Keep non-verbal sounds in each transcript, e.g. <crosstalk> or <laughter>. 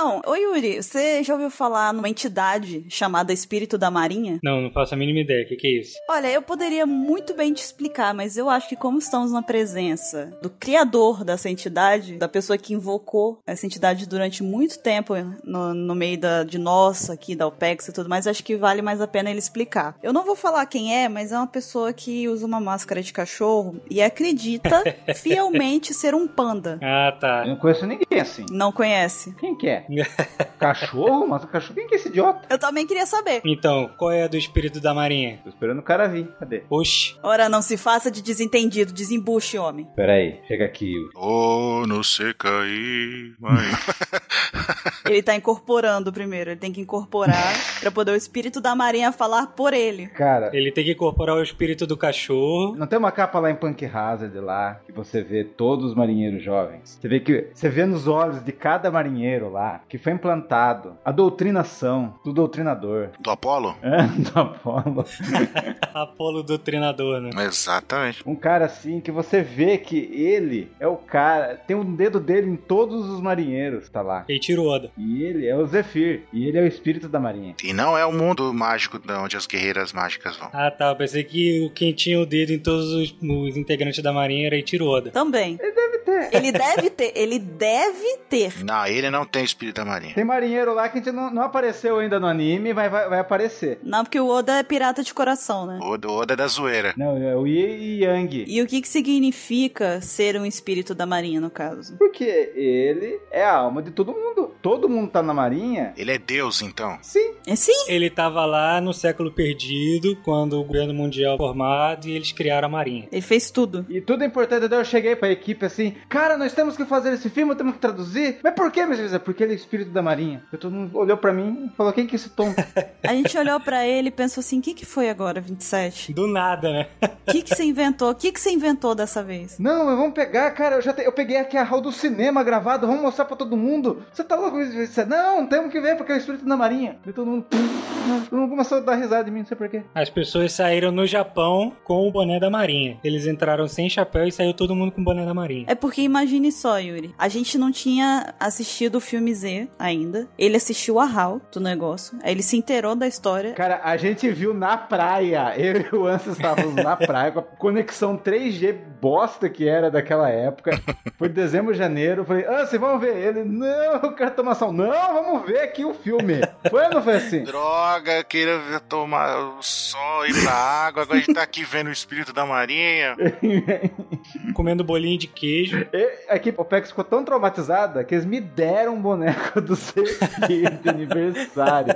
Então, ô Yuri, você já ouviu falar numa entidade chamada Espírito da Marinha? Não, não faço a mínima ideia. O que, que é isso? Olha, eu poderia muito bem te explicar, mas eu acho que como estamos na presença do criador dessa entidade, da pessoa que invocou essa entidade durante muito tempo no, no meio da, de nós aqui, da OPEX e tudo mais, acho que vale mais a pena ele explicar. Eu não vou falar quem é, mas é uma pessoa que usa uma máscara de cachorro e acredita <laughs> fielmente ser um panda. Ah, tá. Eu não conheço ninguém assim. Não conhece? Quem que é? Cachorro? Mas cachorro? Quem que é esse idiota? Eu também queria saber. Então, qual é a do espírito da marinha? Tô esperando o cara vir. Cadê? Oxi. Ora, não se faça de desentendido, desembuche, homem. Pera aí, chega aqui. Oh, não sei cair, mãe. <laughs> Ele tá incorporando primeiro, ele tem que incorporar <laughs> pra poder o espírito da marinha falar por ele. Cara, Ele tem que incorporar o espírito do cachorro. não tem uma capa lá em Punk Hazard lá que você vê todos os marinheiros jovens. Você vê que você vê nos olhos de cada marinheiro lá que foi implantado a doutrinação do doutrinador. Do Apolo? <laughs> É, do Apolo. <laughs> Apolo doutrinador, né? Exatamente. Um cara assim que você vê que ele é o cara, tem um dedo dele em todos os marinheiros, tá lá. Ele tirou Oda. E ele é o Zephyr, e ele é o espírito da marinha. E não é o mundo mágico de onde as guerreiras mágicas vão. Ah, tá. Eu pensei que o- quem tinha o dedo em todos os, os integrantes da marinha era Eiichiro Oda. Também. Ele deve ter. Ele deve ter, ele deve ter. Não, ele não tem espírito da marinha. Tem marinheiro lá que a gente não, não apareceu ainda no anime, mas vai, vai aparecer. Não, porque o Oda é pirata de coração, né? O Oda é da zoeira. Não, é o Yi e Yang. E o que que significa ser um espírito da marinha, no caso? Porque ele é a alma de todo mundo. Todo mundo tá na marinha. Ele é Deus, então. Sim. É sim. Ele tava lá no século perdido, quando o governo mundial foi formado e eles criaram a marinha. Ele fez tudo. E tudo é importante. Daí eu cheguei pra equipe assim, cara, nós temos que fazer esse filme, temos que traduzir. Mas por quê, meus filhos? É porque ele o espírito da marinha. E todo mundo olhou pra mim e falou, quem que é esse tonto? <laughs> A gente olhou pra ele e pensou assim: o que, que foi agora, 27? Do nada, né? O que, que você inventou? O que, que você inventou dessa vez? não, mas vamos pegar, cara, eu já te- eu peguei aqui a hall do cinema gravado, vamos mostrar pra todo mundo. Você tá louco? Disse, Não, temos que ver porque é o espírito da marinha. E todo mundo, todo mundo começou a dar risada de mim, não sei porquê. As pessoas saíram no Japão com o boné da marinha. Eles entraram sem chapéu e saiu todo mundo com o boné da marinha. É porque imagine só, Yuri. A gente não tinha assistido o filme Z ainda. Ele assistiu a HAL do negócio. Aí ele se inteirou da história. Cara, a gente viu na praia. <laughs> Eu e o Anson estávamos na praia com a conexão 3G bosta que era daquela época. Foi dezembro, janeiro. Falei, Anson, vamos ver. Ele, não, eu quero tomar sol. Não, vamos ver aqui o filme. Foi ou não foi assim? <laughs> Droga, queria ver- tomar o sol, ir pra água. Agora a gente tá aqui vendo o espírito da marinha. <laughs> Comendo bolinho de queijo. E a equipe OPEX ficou tão traumatizada que eles me deram um boneco do Zephyr de aniversário.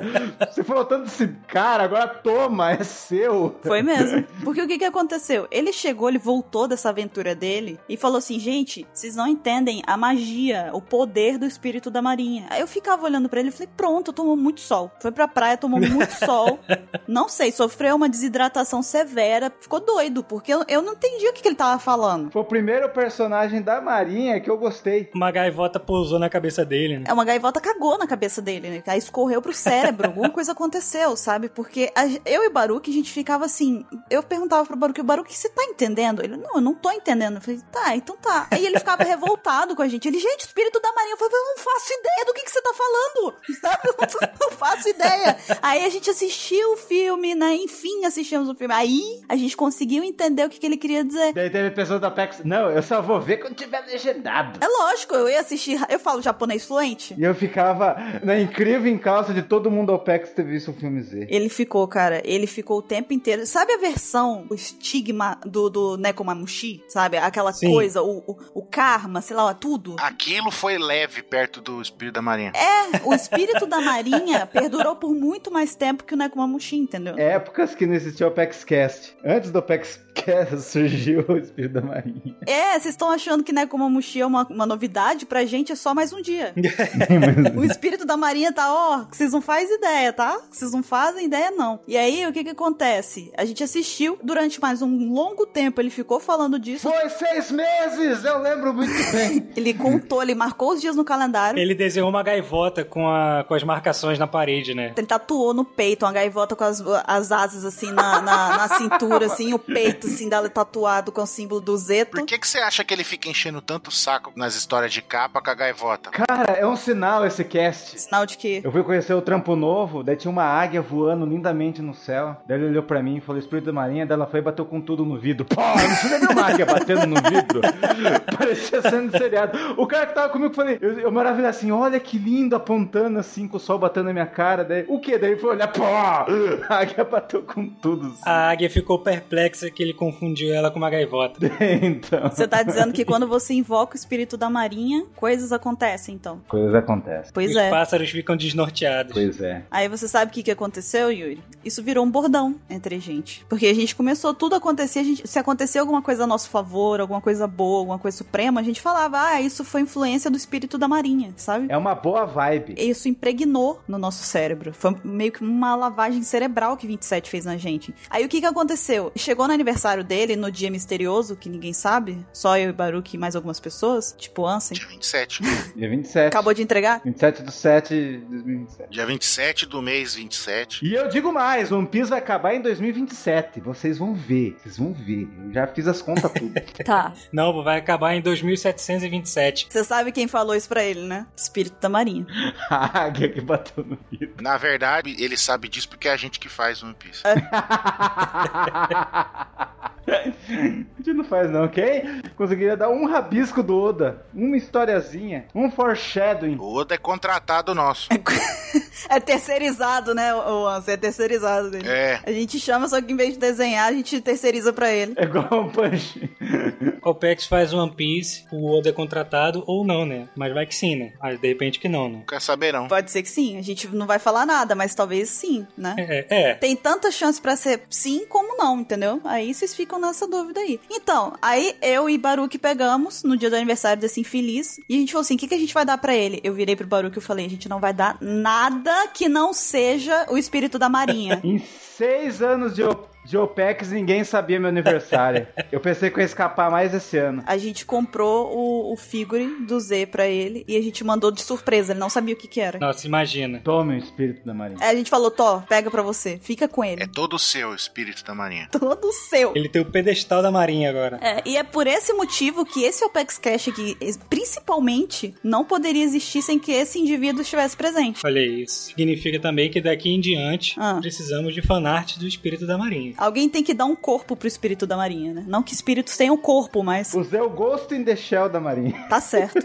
Você falou tanto desse cara, agora toma, é seu. Foi mesmo. Porque o que que aconteceu? Ele chegou, ele voltou dessa aventura dele e falou assim: gente, vocês não entendem a magia, o poder do espírito da marinha. Aí eu ficava olhando pra ele e falei: pronto, tomou muito sol. Foi pra praia, tomou muito sol. <laughs> Não sei, sofreu uma desidratação severa, ficou doido, porque eu, eu não entendi o que, que ele tava falando. Foi o primeiro personagem da Marinha que eu gostei. Uma gaivota pousou na cabeça dele, né? É, uma gaivota cagou na cabeça dele, né? Aí escorreu pro cérebro, alguma coisa aconteceu, sabe? Porque a- eu e o Baruque, a gente ficava assim. Eu perguntava pro Baruque, Baruque, você tá entendendo? Ele, não, eu não tô entendendo. Eu falei, tá, então tá. Aí ele ficava revoltado com a gente. Ele, gente, espírito da marinha. Eu falei, eu não faço ideia do que, que você tá falando. Sabe? <laughs> Eu não faço ideia. Aí a gente assistiu o filme, né? Enfim, assistimos o filme. Aí a gente conseguiu entender o que, que ele queria dizer. Daí teve pessoas da PEX. Não, eu só vou ver quando tiver legendado. É lógico, eu ia assistir. Eu falo japonês fluente. E eu ficava na incrível encalça de todo mundo ao PEX ter visto o filme Z. Ele ficou, cara, ele ficou o tempo inteiro. Sabe a versão, o estigma do, do Nekomamushi? Sabe? Aquela Sim. coisa, o, o, o karma, sei lá, tudo. Aquilo foi leve perto do espírito da marinha. É, o espírito da marinha perdurou por muito mais tempo que o Nekomamushi, entendeu? Épocas que não existia o PEX Cast. Antes do PEX Cast <laughs> surgiu o Espírito da Marinha. É, vocês estão achando que Nekomamushi é uma, uma novidade? Pra gente é só mais um dia. <laughs> o espírito da marinha tá, ó, que vocês não fazem ideia, tá? Vocês não fazem ideia, não. E aí, o que que acontece? A gente assistiu durante mais um longo tempo, ele ficou falando disso. Foi seis meses! Eu lembro muito bem. <laughs> Ele contou, ele marcou os dias no calendário. Ele desenhou uma gaivota com, a, com as marcações na parede, né? Ele tatuou no peito uma gaivota com as, as asas assim na, na, na cintura, assim, o peito peito, assim, dela tatuado com o símbolo do Zeto. Por que, que você acha que ele fica enchendo tanto o saco nas histórias de capa com a gaivota? Cara, é um sinal esse cast. Sinal de que. Eu fui conhecer o Trampo Novo, daí tinha uma águia voando lindamente no céu. Daí ele olhou pra mim e falou: Espírito da Marinha. Daí ela foi e bateu com tudo no vidro. Pô, viu uma águia batendo no vidro? <laughs> Parecia sendo seriado. O cara que tava comigo, falei, eu, eu maravilhei assim: olha que lindo, apontando assim, com o sol batendo na minha cara. Daí, o que? Daí ele foi olhar, pô, a águia bateu com tudo. A águia ficou perplexa que ele confundiu ela com uma gaivota. <laughs> então, Você tá dizendo que quando você invoca o espírito da marinha, coisas acontecem, então. coisas acontecem. Pois Os é. pássaros ficam desnorteados. Pois é. Aí você sabe o que, que aconteceu, Yuri? Isso virou um bordão entre a gente. Porque a gente começou tudo a acontecer, a gente, se acontecer alguma coisa a nosso favor, alguma coisa boa, alguma coisa suprema, a gente falava, ah, isso foi influência do espírito da marinha, sabe? É uma boa vibe. Isso impregnou no nosso cérebro. Foi meio que uma lavagem cerebral que 27 fez na gente. Aí o que que aconteceu? Chegou no aniversário dele, no dia misterioso, que ninguém sabe, só eu e Baruch e mais algumas pessoas, tipo Ansem. Dia 27. Dia 27. Acabou de entregar? 27 de 7 de 2027. Dia 27 do mês 27. E eu digo mais, One Piece vai acabar em 2027. Vocês vão ver, vocês vão ver. Eu já fiz as contas tudo. <laughs> Tá. Não, vai acabar em 2727. Você sabe quem falou isso pra ele, né? Espírito da marinha. <laughs> a águia que bateu no vidro. Na verdade, ele sabe disso porque é a gente que faz One Piece. <laughs> A gente não faz não, ok? Conseguiria dar um rabisco do Oda, uma historiazinha, um foreshadowing. O Oda é contratado nosso. <laughs> É terceirizado, né, o? É terceirizado dele. É. A gente chama, só que em vez de desenhar, a gente terceiriza pra ele. É igual um punch. O Opex faz One Piece, o Oda é contratado ou não, né? Mas vai que sim, né? Mas de repente que não, né? Não quer saber, não. Pode ser que sim. A gente não vai falar nada, mas talvez sim, né? É, é. Tem tanta chance pra ser sim como não, entendeu? Aí vocês ficam nessa dúvida aí. Então, aí eu e Baruque pegamos no dia do aniversário desse infeliz e a gente falou assim: o que, que a gente vai dar pra ele? Eu virei pro Baruque e falei: a gente não vai dar nada que não seja o espírito da marinha. <laughs> Em seis anos de, O- de OPEX, ninguém sabia meu aniversário. Eu pensei que eu ia escapar mais esse ano. A gente comprou o, o figure do Z pra ele e a gente mandou de surpresa. Ele não sabia o que que era. Nossa, imagina. Tome o espírito da marinha. Aí a gente falou, Tó, pega pra você. Fica com ele. É todo seu o espírito da marinha. Todo seu. Ele tem o pedestal da marinha agora. É, e é por esse motivo que esse Opex Cash aqui, principalmente, não poderia existir sem que esse indivíduo estivesse presente. Olha isso. Significa também que daqui em diante Ah. precisamos de fanart do espírito da marinha. Alguém tem que dar um corpo pro espírito da marinha, né? Não que espíritos tenham corpo, mas Usei o Ghost in the Shell da marinha. <laughs> tá certo.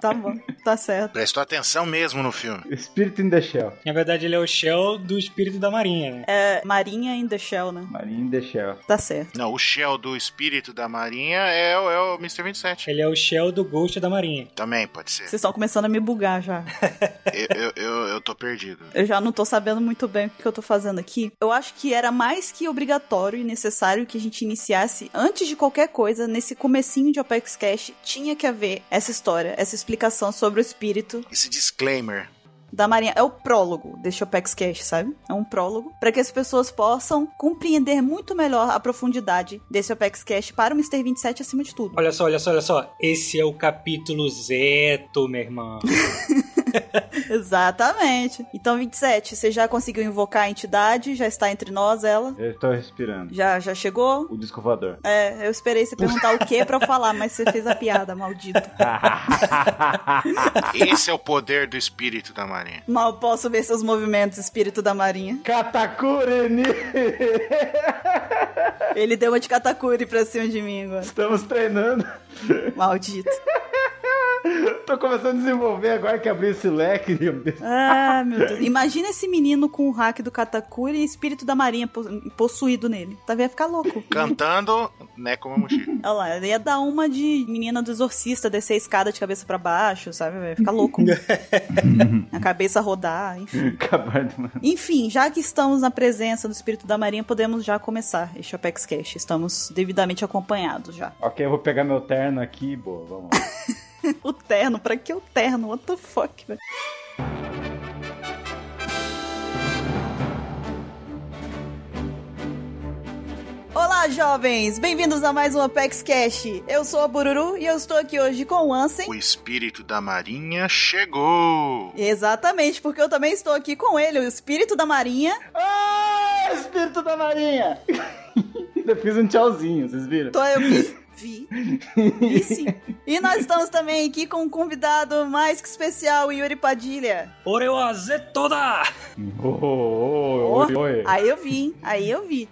tá bom, tá certo. Prestou atenção mesmo no filme. Spirit in the Shell. Na verdade, ele é o shell do espírito da marinha, né? É Marinha in the Shell, né? Marinha in the Shell. Tá certo. Não, o Shell do espírito da marinha é, o- é o Mr. 27. Ele é o shell do ghost da marinha. Também pode ser. Vocês estão começando a me bugar já. <laughs> Eu, eu, eu, eu tô perdido. Eu já não tô sabendo muito bem o que eu tô fazendo aqui. Eu acho que era mais que obrigatório e necessário que a gente iniciasse, antes de qualquer coisa, nesse comecinho de Opex Cash, tinha que haver essa história, essa explicação sobre o espírito Esse disclaimer. da Marinha. É o prólogo desse Opex Cash, sabe? É um prólogo para que as pessoas possam compreender muito melhor a profundidade desse Opex Cash para o Mr. 27 acima de tudo. Olha só, olha só, olha só. Esse é o capítulo Zeto, meu irmão. <laughs> <laughs> Exatamente. Então, 27, você já conseguiu invocar a entidade? Já está entre nós, ela? Eu estou respirando. Já, já chegou? O disco voador. É, eu esperei você perguntar o que pra eu falar, mas você fez a piada, maldito. <laughs> Esse é o poder do espírito da marinha. Mal posso ver seus movimentos, espírito da marinha. Katakuri Ele deu uma de Katakuri pra cima de mim agora. Estamos treinando. Maldito. <laughs> Tô começando a desenvolver agora que abri esse leque. meu Deus. Ah, meu Deus. Imagina esse menino com o hack do Katakuri e espírito da marinha po- possuído nele. Tá ia ficar louco. Cantando Nekomamushi. Olha lá, ia dar uma de menina do exorcista, descer a escada de cabeça pra baixo, sabe? Vai ficar louco. <laughs> a cabeça rodar, enfim. Acabar de mandar. Enfim, já que estamos na presença do espírito da marinha, podemos já começar este Apex Cash. Estamos devidamente acompanhados já. Ok, eu vou pegar meu terno aqui. Boa, vamos lá. <laughs> <laughs> O terno, pra que o terno? What the fuck, velho? Olá, jovens! Bem-vindos a mais um Apex Cash. Eu sou a Bururu e eu estou aqui hoje com o Ansem. O espírito da marinha chegou. Exatamente, porque eu também estou aqui com ele, o espírito da marinha. Ah, espírito da marinha! <laughs> ainda fiz um tchauzinho, vocês viram? Tô eu vi. Vi. Sim. E nós estamos também aqui com um convidado mais que especial, Yuri Padilha. Oreoaze toda! Oh, oh, oi, oi. Aí eu vi, hein? Aí eu vi.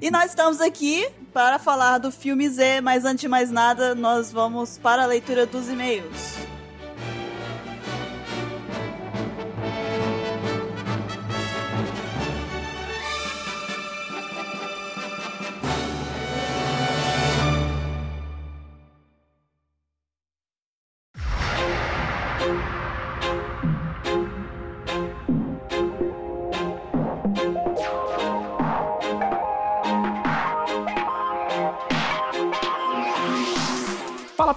e nós estamos aqui para falar do filme Z, mas antes de mais nada, nós vamos para a leitura dos e-mails.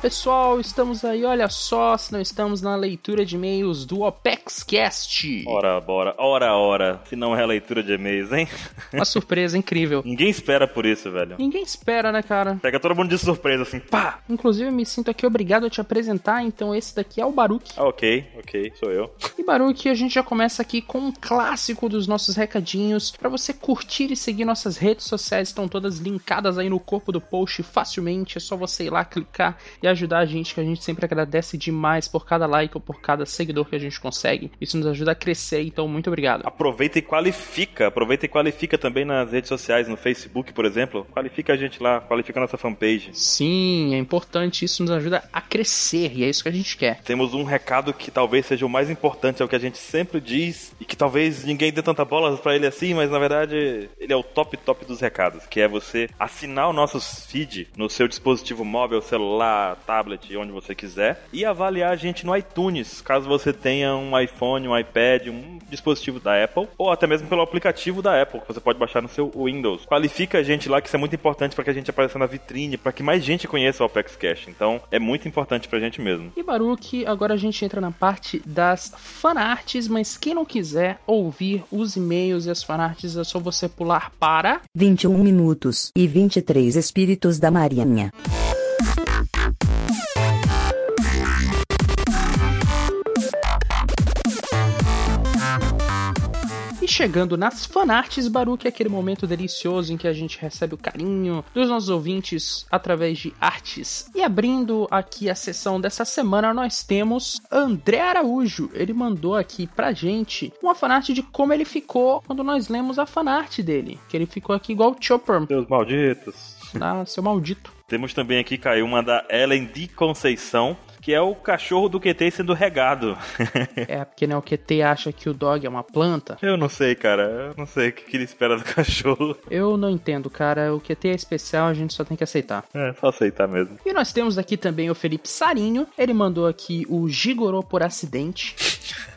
Pessoal, estamos aí, olha só, se não estamos na leitura de e-mails do OpexCast. Ora, bora, ora, ora. Se não é leitura de e-mails, hein? Uma surpresa incrível. <laughs> Ninguém espera por isso, velho. Ninguém espera, né, cara? Pega todo mundo de surpresa, assim, pá! Inclusive, eu me sinto aqui obrigado a te apresentar, então esse daqui é o Baruch. Ah, ok, ok, sou eu. E Baruch, a gente já começa aqui com um clássico dos nossos recadinhos para você curtir e seguir nossas redes sociais, estão todas linkadas aí no corpo do post facilmente, é só você ir lá clicar e ajudar a gente, que a gente sempre agradece demais por cada like ou por cada seguidor que a gente consegue. Isso nos ajuda a crescer, então muito obrigado. Aproveita e qualifica. Aproveita e qualifica também nas redes sociais, no Facebook, por exemplo. Qualifica a gente lá, qualifica a nossa fanpage. Sim, é importante, isso nos ajuda a crescer e é isso que a gente quer. Temos um recado que talvez seja o mais importante, é o que a gente sempre diz e que talvez ninguém dê tanta bola para ele assim, mas na verdade ele é o top top dos recados, que é você assinar o nosso feed no seu dispositivo móvel, celular, tablet, onde você quiser, e avaliar a gente no iTunes, caso você tenha um iPhone, um iPad, um dispositivo da Apple, ou até mesmo pelo aplicativo da Apple, que você pode baixar no seu Windows. Qualifica a gente lá, que isso é muito importante para que a gente apareça na vitrine, para que mais gente conheça o Apex Cash. Então, é muito importante pra gente mesmo. E Baruch, agora a gente entra na parte das fanarts, mas quem não quiser ouvir os e-mails e as fanarts, é só você pular para 21 minutos e 23 espíritos da Marinha. E chegando nas fanarts, Baruch é aquele momento delicioso em que a gente recebe o carinho dos nossos ouvintes através de artes. E abrindo aqui a sessão dessa semana, nós temos André Araújo. Ele mandou aqui pra gente uma fanart de como ele ficou quando nós lemos a fanart dele. Que ele ficou aqui igual o Chopper. Deus malditos. Ah, seu maldito. Temos também aqui, caiu uma da Ellen de Conceição, que é o cachorro do QT sendo regado. <laughs> É, porque né, o QT acha que o dog é uma planta. Eu não sei, cara. Eu não sei o que que ele espera do cachorro. Eu não entendo, cara. O QT é especial, a gente só tem que aceitar. É, só aceitar mesmo. E nós temos aqui também o Felipe Sarinho. Ele mandou aqui o Gigorô por acidente.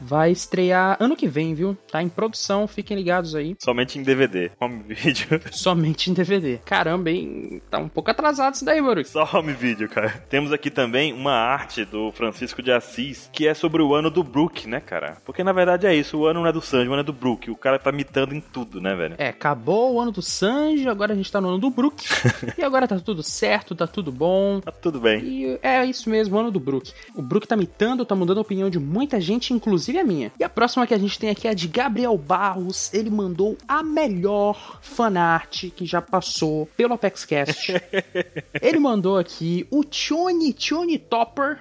Vai estrear ano que vem, viu? Tá em produção, fiquem ligados aí. Somente em DVD. Home <laughs> video. Somente em DVD. Caramba, hein? Tá um pouco atrasado isso daí, Baruch. Só home video, cara. Temos aqui também uma arte do Francisco de Assis, que é sobre o ano do Brook, né, cara? Porque na verdade é isso, o ano não é do Sanji, o ano é do Brook. O cara tá mitando em tudo, né, velho? É, acabou o ano do Sanji, agora a gente tá no ano do Brook. <laughs> e agora tá tudo certo, tá tudo bom. Tá tudo bem. E é isso mesmo, o ano do Brook. O Brook tá mitando, tá mudando a opinião de muita gente, inclusive a minha. E a próxima que a gente tem aqui é a de Gabriel Barros. Ele mandou a melhor fanart que já passou pelo ApexCast. <laughs> Ele mandou aqui o Tione Tione Topper.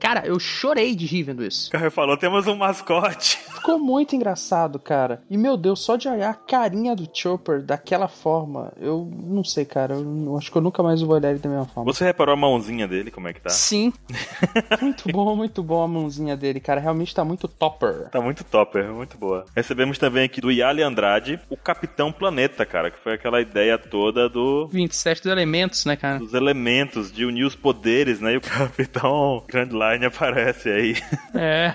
Cara, eu chorei de rir vendo isso. O cara falou, temos um mascote. <laughs> Ficou muito engraçado, cara. E meu Deus, só de olhar a carinha do Chopper daquela forma, eu não sei, cara. Eu não- acho que eu nunca mais vou olhar ele da mesma forma. Você reparou a mãozinha dele, como é que tá? Sim. <laughs> muito bom, muito bom a mãozinha dele, cara. Realmente tá muito topper. Tá muito topper, muito boa. Recebemos também aqui do Yali Andrade, o Capitão Planeta, cara, que foi aquela ideia toda do 27 dos elementos, né, cara? dos elementos, de unir os poderes, né? E o <laughs> Capitão Grand Line aparece aí. É.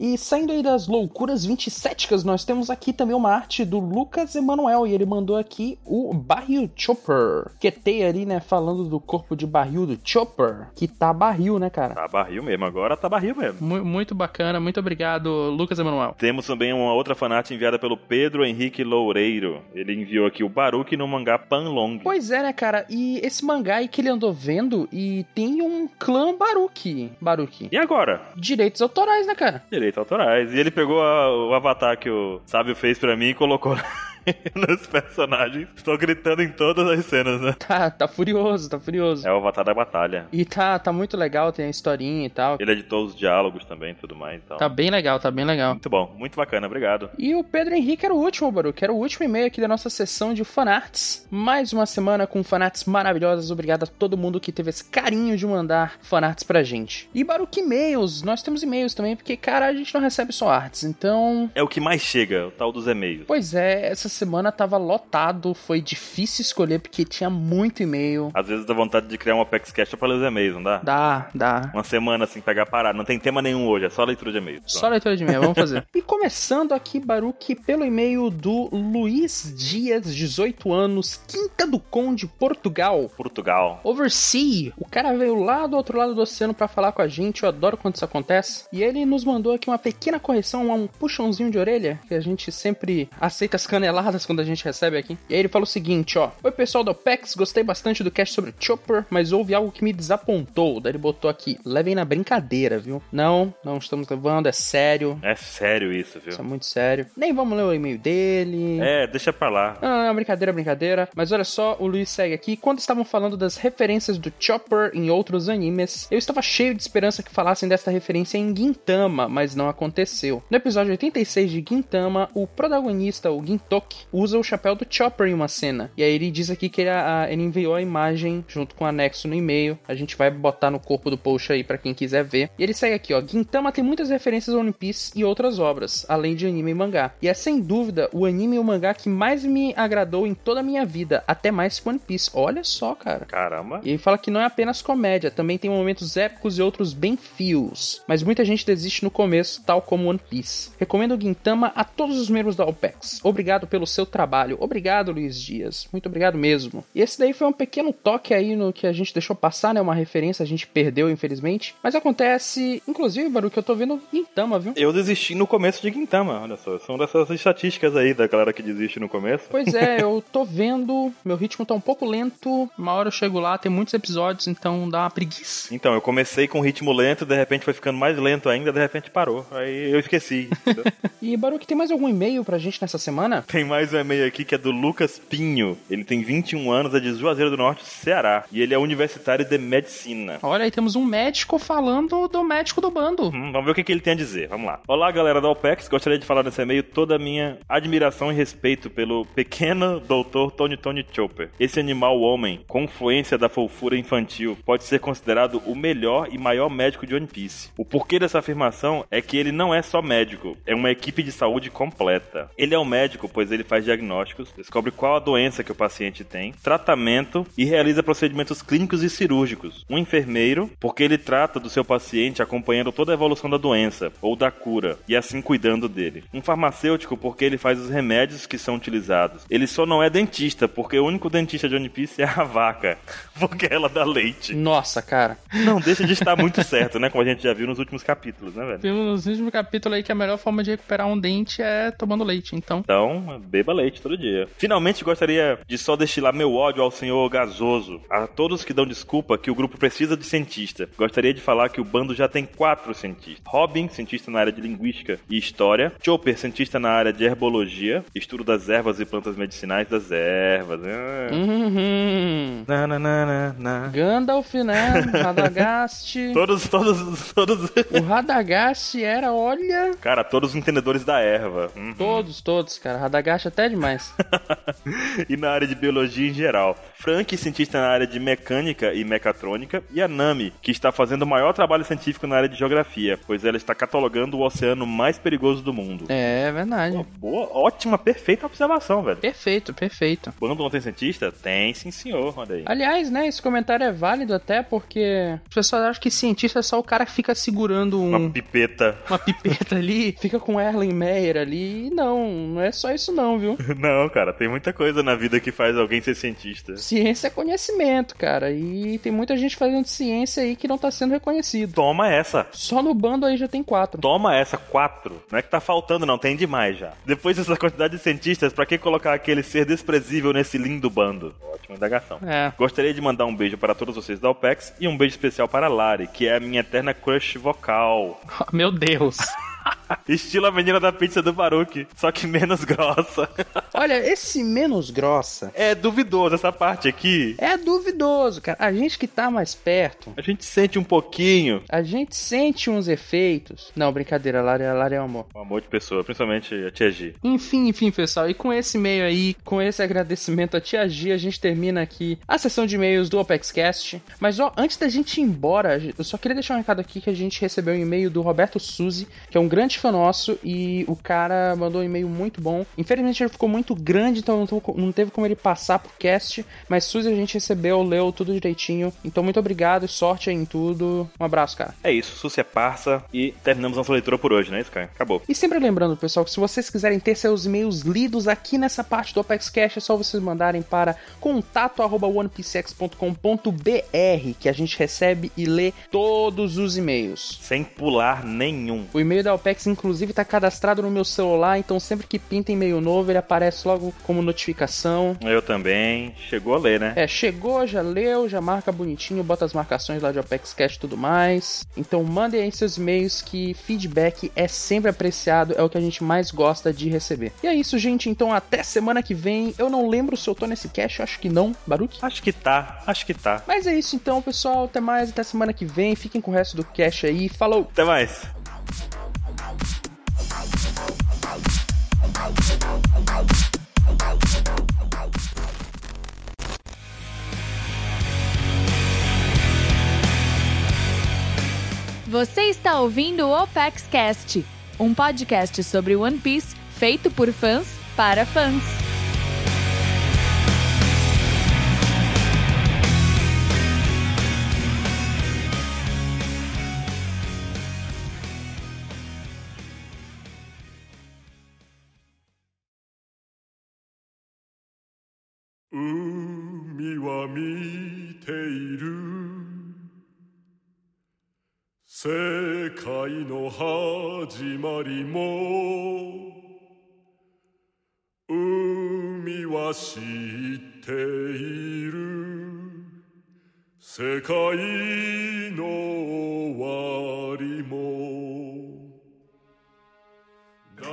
E saindo aí das loucuras 27, nós temos aqui também uma arte do Lucas Emanuel. E ele mandou aqui o barril Chopper. Que tem ali, né, falando do corpo de barril do Chopper. Que tá barril, né, cara? Tá barril mesmo, agora tá barril mesmo. Mu- muito bacana, muito obrigado, Lucas Emanuel. Temos também uma outra fanart enviada pelo Pedro Henrique Loureiro. Ele enviou aqui o Baruque no mangá Panlong. Pois é, né, cara? E esse mangá aí que ele andou vendo e tem um clã Baruki. Baruki. E agora? Direitos autorais, né, cara? Direitos autorais. E ele pegou a- o avatar que o Sábio fez pra mim e colocou <laughs> nos personagens. Estou gritando em todas as cenas, né? Tá, tá furioso, tá furioso. É o avatar da batalha. E tá, tá muito legal, tem a historinha e tal. Ele editou os diálogos também e tudo mais, então. Tá bem legal, tá bem legal. Muito bom, muito bacana, obrigado. E o Pedro Henrique era o último, Baruque. Era o último e-mail aqui da nossa sessão de fanarts. Mais uma semana com fanarts maravilhosas. Obrigado a todo mundo que teve esse carinho de mandar fanarts pra gente. E Baruque e-mails. Nós temos e-mails também, porque, cara, a gente não recebe só artes. Então, É o que mais chega, o tal dos e-mails. Pois é, essa semana tava lotado, foi difícil escolher porque tinha muito e-mail. Às vezes dá vontade de criar um Apex Cash só pra ler os e-mails, não dá? Dá, dá. Uma semana assim, pegar parado. Não tem tema nenhum hoje, é só leitura de e-mails. Só leitura de e-mail, vamos fazer. <laughs> e começando aqui, Baruque, pelo e-mail do Luiz Dias, 18 anos, Quinta do Conde, Portugal. Portugal. Oversea. O cara veio lá do outro lado do oceano pra falar com a gente, eu adoro quando isso acontece. E ele nos mandou aqui uma pequena correção, um puxãozinho de orelha, que a gente sempre aceita as caneladas quando a gente recebe aqui. E aí ele fala o seguinte, ó. Oi pessoal do OPEX, gostei bastante do cast sobre Chopper, mas houve algo que me desapontou. Daí ele botou aqui, levem na brincadeira, viu? Não, não estamos levando, é sério. É sério isso, viu? Isso é muito sério. Nem vamos ler o e-mail dele. É, deixa pra lá. Não, brincadeira, brincadeira. Mas olha só, o Luiz segue aqui. Quando estavam falando das referências do Chopper em outros animes, eu estava cheio de esperança que falassem desta referência em Gintama, mas não aconteceu. No episódio 86 de Gintama, o protagonista, o Gintoki, usa o chapéu do Chopper em uma cena. E aí ele diz aqui que ele, a- ele enviou a imagem junto com o anexo no e-mail. A gente vai botar no corpo do post aí pra quem quiser ver. E ele segue aqui, ó. Gintama tem muitas referências a One Piece e outras obras, além de anime e mangá. E é sem dúvida o anime e o mangá que mais me agradou em toda a minha vida, até mais que One Piece. Olha só, cara. Caramba. E ele fala que não é apenas comédia, também tem momentos épicos e outros bem fios. Mas muita gente desiste no começo, tal como One Piece. Recomendo o Gintama a todos os membros da OPEX. Obrigado pelo seu trabalho. Obrigado, Luiz Dias. Muito obrigado mesmo. E esse daí foi um pequeno toque aí no que a gente deixou passar, né? Uma referência, a gente perdeu, infelizmente. Mas acontece, inclusive, Baru, que eu tô vendo Gintama, viu? Eu desisti no começo de Gintama, olha só. São dessas estatísticas aí da galera que desiste no começo. Pois é, <laughs> eu tô vendo, meu ritmo tá um pouco lento. Uma hora eu chego lá, tem muitos episódios, então dá uma preguiça. Então, eu comecei com ritmo lento, de repente foi ficando mais lento ainda, de repente parou. Aí eu esqueci. <laughs> E Baruque, tem mais algum e-mail pra gente nessa semana? tem mais um e-mail aqui que é do Lucas Pinho. Ele tem 21 anos, é de Juazeiro do Norte, Ceará. E ele é universitário de medicina. Olha aí, temos um médico falando do médico do bando. Hum, vamos ver o que, que ele tem a dizer. Vamos lá. Olá, galera da OPEX. Gostaria de falar nesse e-mail toda a minha admiração e respeito pelo pequeno doutor Tony Tony Chopper. Esse animal homem, com influência da fofura infantil, pode ser considerado o melhor e maior médico de One Piece. O porquê dessa afirmação é que ele não é só médico, é uma equipe de saúde completa. Ele é um médico, pois ele faz diagnósticos, descobre qual a doença que o paciente tem, tratamento e realiza procedimentos clínicos e cirúrgicos. Um enfermeiro, porque ele trata do seu paciente acompanhando toda a evolução da doença ou da cura e assim cuidando dele. Um farmacêutico, porque ele faz os remédios que são utilizados. Ele só não é dentista, porque o único dentista de One Piece é a vaca, <laughs> porque ela dá leite. Nossa, cara. Não deixa de estar muito <laughs> certo, né? Como a gente já viu nos últimos capítulos, né, velho? Vimos no último capítulo aí que a melhor forma de recuperar um dente é tomando leite, então. Então, beba leite todo dia. Finalmente gostaria de só destilar meu ódio ao senhor Gasoso, a todos que dão desculpa que o grupo precisa de cientista. Gostaria de falar que o bando já tem quatro cientistas. Robin, cientista na área de linguística e história. Chopper, cientista na área de herbologia, estudo das ervas e plantas medicinais das ervas. Ah. Uhum. Na, na, na, na. Gandalf, né? <laughs> Radagast. Todos, todos, todos. o Radagast era, olha. Cara, todos os entendedores da erva. Uhum. Todos, todos, cara. Radagast até demais. <laughs> e na área de biologia em geral. Frank, cientista na área de mecânica e mecatrônica, e a Nami, que está fazendo o maior trabalho científico na área de geografia, pois ela está catalogando o oceano mais perigoso do mundo. É verdade. Pô, boa, ótima, perfeita observação, velho. Perfeito, perfeito. Quando não tem cientista? Tem, sim, senhor. Olha aí. Aliás, né, esse comentário é válido até porque as pessoas acham que cientista é só o cara que fica segurando um, Uma pipeta. uma pipeta ali, fica com Erlenmeyer ali. E não, não é só isso não, viu? <laughs> Não, cara, tem muita coisa na vida que faz alguém ser cientista. Ciência é conhecimento, cara. E tem muita gente fazendo ciência aí que não tá sendo reconhecido. Toma essa. Só no bando aí já tem quatro. Toma essa, quatro. Não é que tá faltando, não, tem demais já. Depois dessa quantidade de cientistas, pra que colocar aquele ser desprezível nesse lindo bando? Ótima indagação. É. Gostaria de mandar um beijo para todos vocês da OPEX e um beijo especial para a Lari, que é a minha eterna crush vocal. <laughs> Meu Deus. <laughs> Estilo a menina da pizza do Baruque, só que menos grossa. <laughs> Olha, esse menos grossa É duvidoso essa parte aqui. é duvidoso, cara. A gente que tá mais perto, A gente sente um pouquinho a gente sente uns efeitos. Não, brincadeira, Lara, Lara é um amor. o amor de pessoa, principalmente a Tia G. Enfim, enfim, pessoal. E com esse e-mail aí, com esse agradecimento a Tia G, a gente termina aqui a sessão de e-mails do OpexCast. Mas, ó, antes da gente ir embora, eu só queria deixar um recado aqui que a gente recebeu um e-mail do Roberto Suzy, que é um grande fã nosso, e o cara mandou um e-mail muito bom. Infelizmente ele ficou muito grande, então não teve- como ele passar pro cast. Mas Suzy a gente recebeu, leu tudo direitinho. Então, muito obrigado e sorte aí em tudo. Um abraço, cara. É isso, Sucia é parça e terminamos nossa leitura por hoje, não é isso, cara? Acabou. E sempre lembrando, pessoal, que se vocês quiserem ter seus e-mails lidos aqui nessa parte do Apex Cash, é só vocês mandarem para contato@onepcx.com.br, que a gente recebe e lê todos os e-mails. Sem pular nenhum. O e-mail da Apex, inclusive, está cadastrado no meu celular, então sempre que pinta e-mail novo, ele aparece logo como notificação. Eu também. Chegou a ler, né? É, chegou, já leu, já marca bonitinho, bota as marcações lá de Apex Cash e tudo mais. Então mandem aí seus e-mails que feedback é sempre apreciado, é o que a gente mais gosta de receber. E é isso, gente. Então até semana que vem. Eu não lembro se eu tô nesse cash, acho que não, Baruch. Acho que tá, acho que tá. Mas é isso então, pessoal. Até mais, até semana que vem. Fiquem com o resto do cash aí. Falou! Até mais. Você está ouvindo o Opex Cast, um podcast sobre One Piece feito por fãs para fãs. 海は見ている。世界の始まりも海は知っている。世界の終わりも。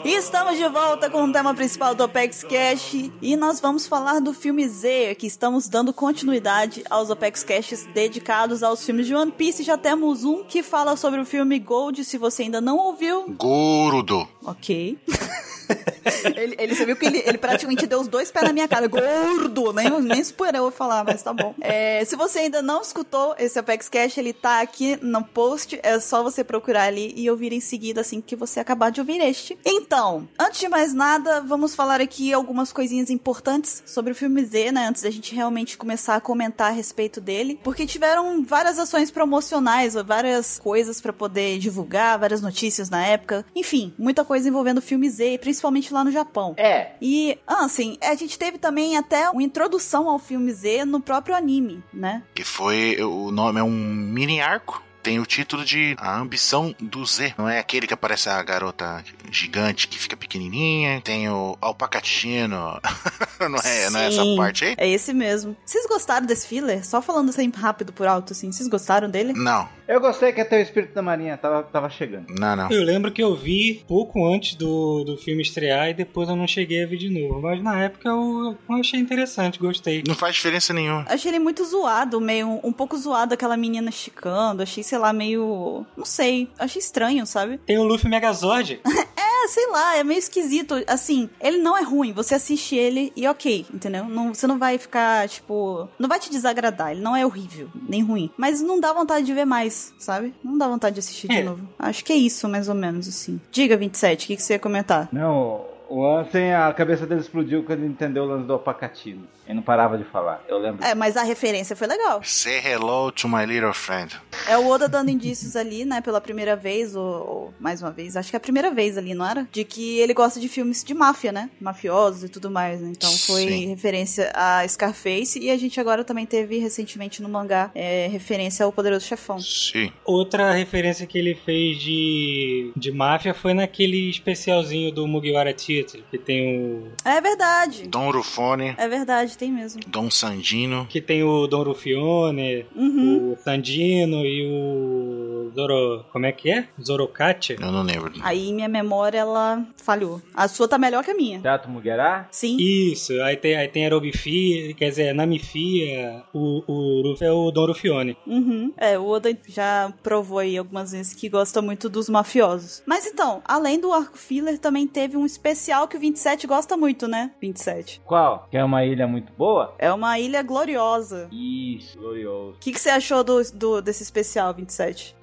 E estamos de volta com o tema principal do Opex Cash e nós vamos falar do filme Z, que estamos dando continuidade aos Opex Caches dedicados aos filmes de One Piece. Já temos um que fala sobre o filme Gold, se você ainda não ouviu. Gordo. Ok. <laughs> ele, ele, você viu que ele, ele praticamente deu os dois pés na minha cara. Gordo! Nem, nem esperou eu falar, mas tá bom. É, se você ainda não escutou esse Apex Cash, ele tá aqui no post. É só você procurar ali e ouvir em seguida assim que você acabar de ouvir este. Então, antes de mais nada, vamos falar aqui algumas coisinhas importantes sobre o filme Z, né? Antes da gente realmente começar a comentar a respeito dele. Porque tiveram várias ações promocionais, várias coisas para poder divulgar, várias notícias na época. Enfim, muita coisa envolvendo o filme Z, principalmente lá no Japão. É. E, ah, assim, a gente teve também até uma introdução ao filme Z no próprio anime, né? Que foi. O nome é um mini arco. Tem o título de A Ambição do Z. Não é aquele que aparece a garota gigante que fica pequenininha. Tem o Alpacatino. <laughs> não, é, não é essa parte aí? É esse mesmo. Vocês gostaram desse filler? Só falando assim rápido por alto, assim, vocês gostaram dele? Não, Eu gostei que até o espírito da marinha tava, tava chegando. não, não. Eu lembro que eu vi pouco antes do, do filme estrear e depois eu não cheguei a ver de novo. Mas na época eu, eu achei interessante, gostei. Não faz diferença nenhuma. Achei ele muito zoado, meio um pouco zoado aquela menina esticando. Achei, sei lá, meio. Não sei. Achei estranho, sabe? Tem o Luffy Megazord. <laughs> É, sei lá, é meio esquisito. Assim, ele não é ruim. Você assiste ele e ok, entendeu? Não, você não vai ficar, tipo. Não vai te desagradar. Ele não é horrível, nem ruim. Mas não dá vontade de ver mais, sabe? Não dá vontade de assistir de É. novo. Acho que é isso, mais ou menos, assim. Diga, 27, o que, que você ia comentar? Não, o Ansem, a cabeça dele explodiu quando ele entendeu o lance do Opacatino. Ele não parava de falar, eu lembro. É, mas a referência foi legal. Say hello to my little friend. É o Oda dando indícios ali, né, pela primeira vez, ou, ou mais uma vez, acho que é a primeira vez ali, não era? De que ele gosta de filmes de máfia, né? Mafiosos e tudo mais, né? Então foi Sim. referência a Scarface e a gente agora também teve recentemente no mangá é, referência ao Poderoso Chefão. Sim. Outra referência que ele fez de, de máfia foi naquele especialzinho do Mugiwara Que tem o É verdade. Dom Rufone, É verdade, tem mesmo. Dom Sandino. que tem o Don Rufione, Uhum. o Sandino e o Zoro. Como é que é? Zorokatia? Eu não lembro. Aí minha memória, ela falhou. A sua tá melhor que a minha. Teatro Muguerá? Sim. Isso, aí tem, aí tem Aerobifia, quer dizer, Namifia, o, o Ruff é o Don Rufione. Uhum. É, o Oda já provou aí algumas vezes que gosta muito dos mafiosos. Mas então, além do arco filler, também teve um especial que o 27 gosta muito, né? 27. Qual? Que é uma ilha muito boa? É uma ilha gloriosa. Isso, glorioso. O que, que você achou do, do- desse especial, 27?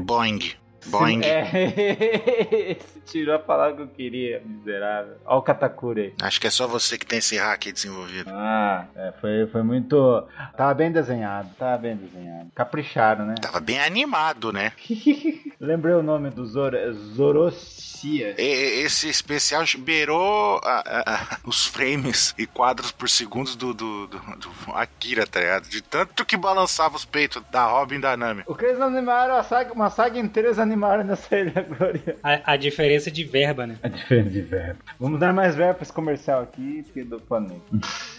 Boing. Boing. É. <laughs> Tirou a palavra que eu queria, miserável. Olha o Katakuri aí. Acho que é só você que tem esse hack desenvolvido. Ah, é, foi, foi muito. Tava bem desenhado, tava bem desenhado. Capricharam, né? Tava bem animado, né? <laughs> Lembrei o nome do Zoro, Zorossia. Esse especial beirou a- a- a- os frames e quadros por segundo do, do, do- do Akira, tá ligado? De tanto que balançava os peitos da Robin e da Nami. O que eles animaram, a saga, uma saga inteira eles animaram nessa ilha gloriosa. A, a diferença de verba, né? É diferente de verbo. Vamos dar mais verbo pra esse comercial aqui, porque do planeta.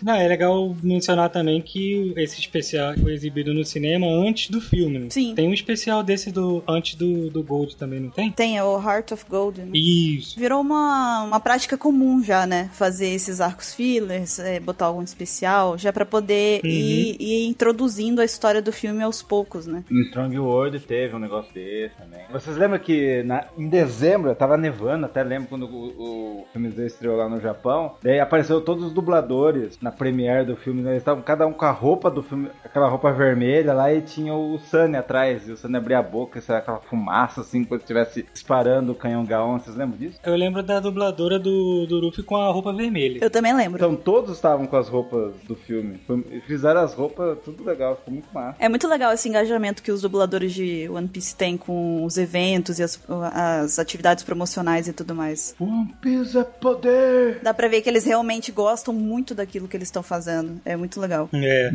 Não, é legal mencionar também que esse especial foi exibido no cinema antes do filme. né? Sim. Tem um especial desse do antes do, do Gold também, não tem? Tem é o Heart of Gold, né? Isso. Virou uma, uma prática comum já, né? Fazer esses arcos fillers, é, botar algum especial, já pra poder Uhum. ir, ir introduzindo a história do filme aos poucos, né? Em Strong World teve um negócio desse também. Vocês lembram que na- em dezembro tava nevando, até lembro quando o, o filme Z estreou lá no Japão. Daí apareceu todos os dubladores na premiere do filme. né? Eles estavam cada um com a roupa do filme, aquela roupa vermelha lá e tinha o Sunny atrás. E o Sunny abria a boca, isso era aquela fumaça assim, quando estivesse disparando o canhão Gaon. Vocês lembram disso? Eu lembro da dubladora do, do Luffy com a roupa vermelha. Eu também lembro. Então todos estavam com as roupas do filme. Fizeram as roupas, tudo legal, ficou muito massa. É muito legal esse engajamento que os dubladores de One Piece têm com os eventos e as, as atividades promocionais e tudo mais. One Piece é poder! Dá pra ver que eles realmente gostam muito daquilo que eles estão fazendo. É muito legal. É.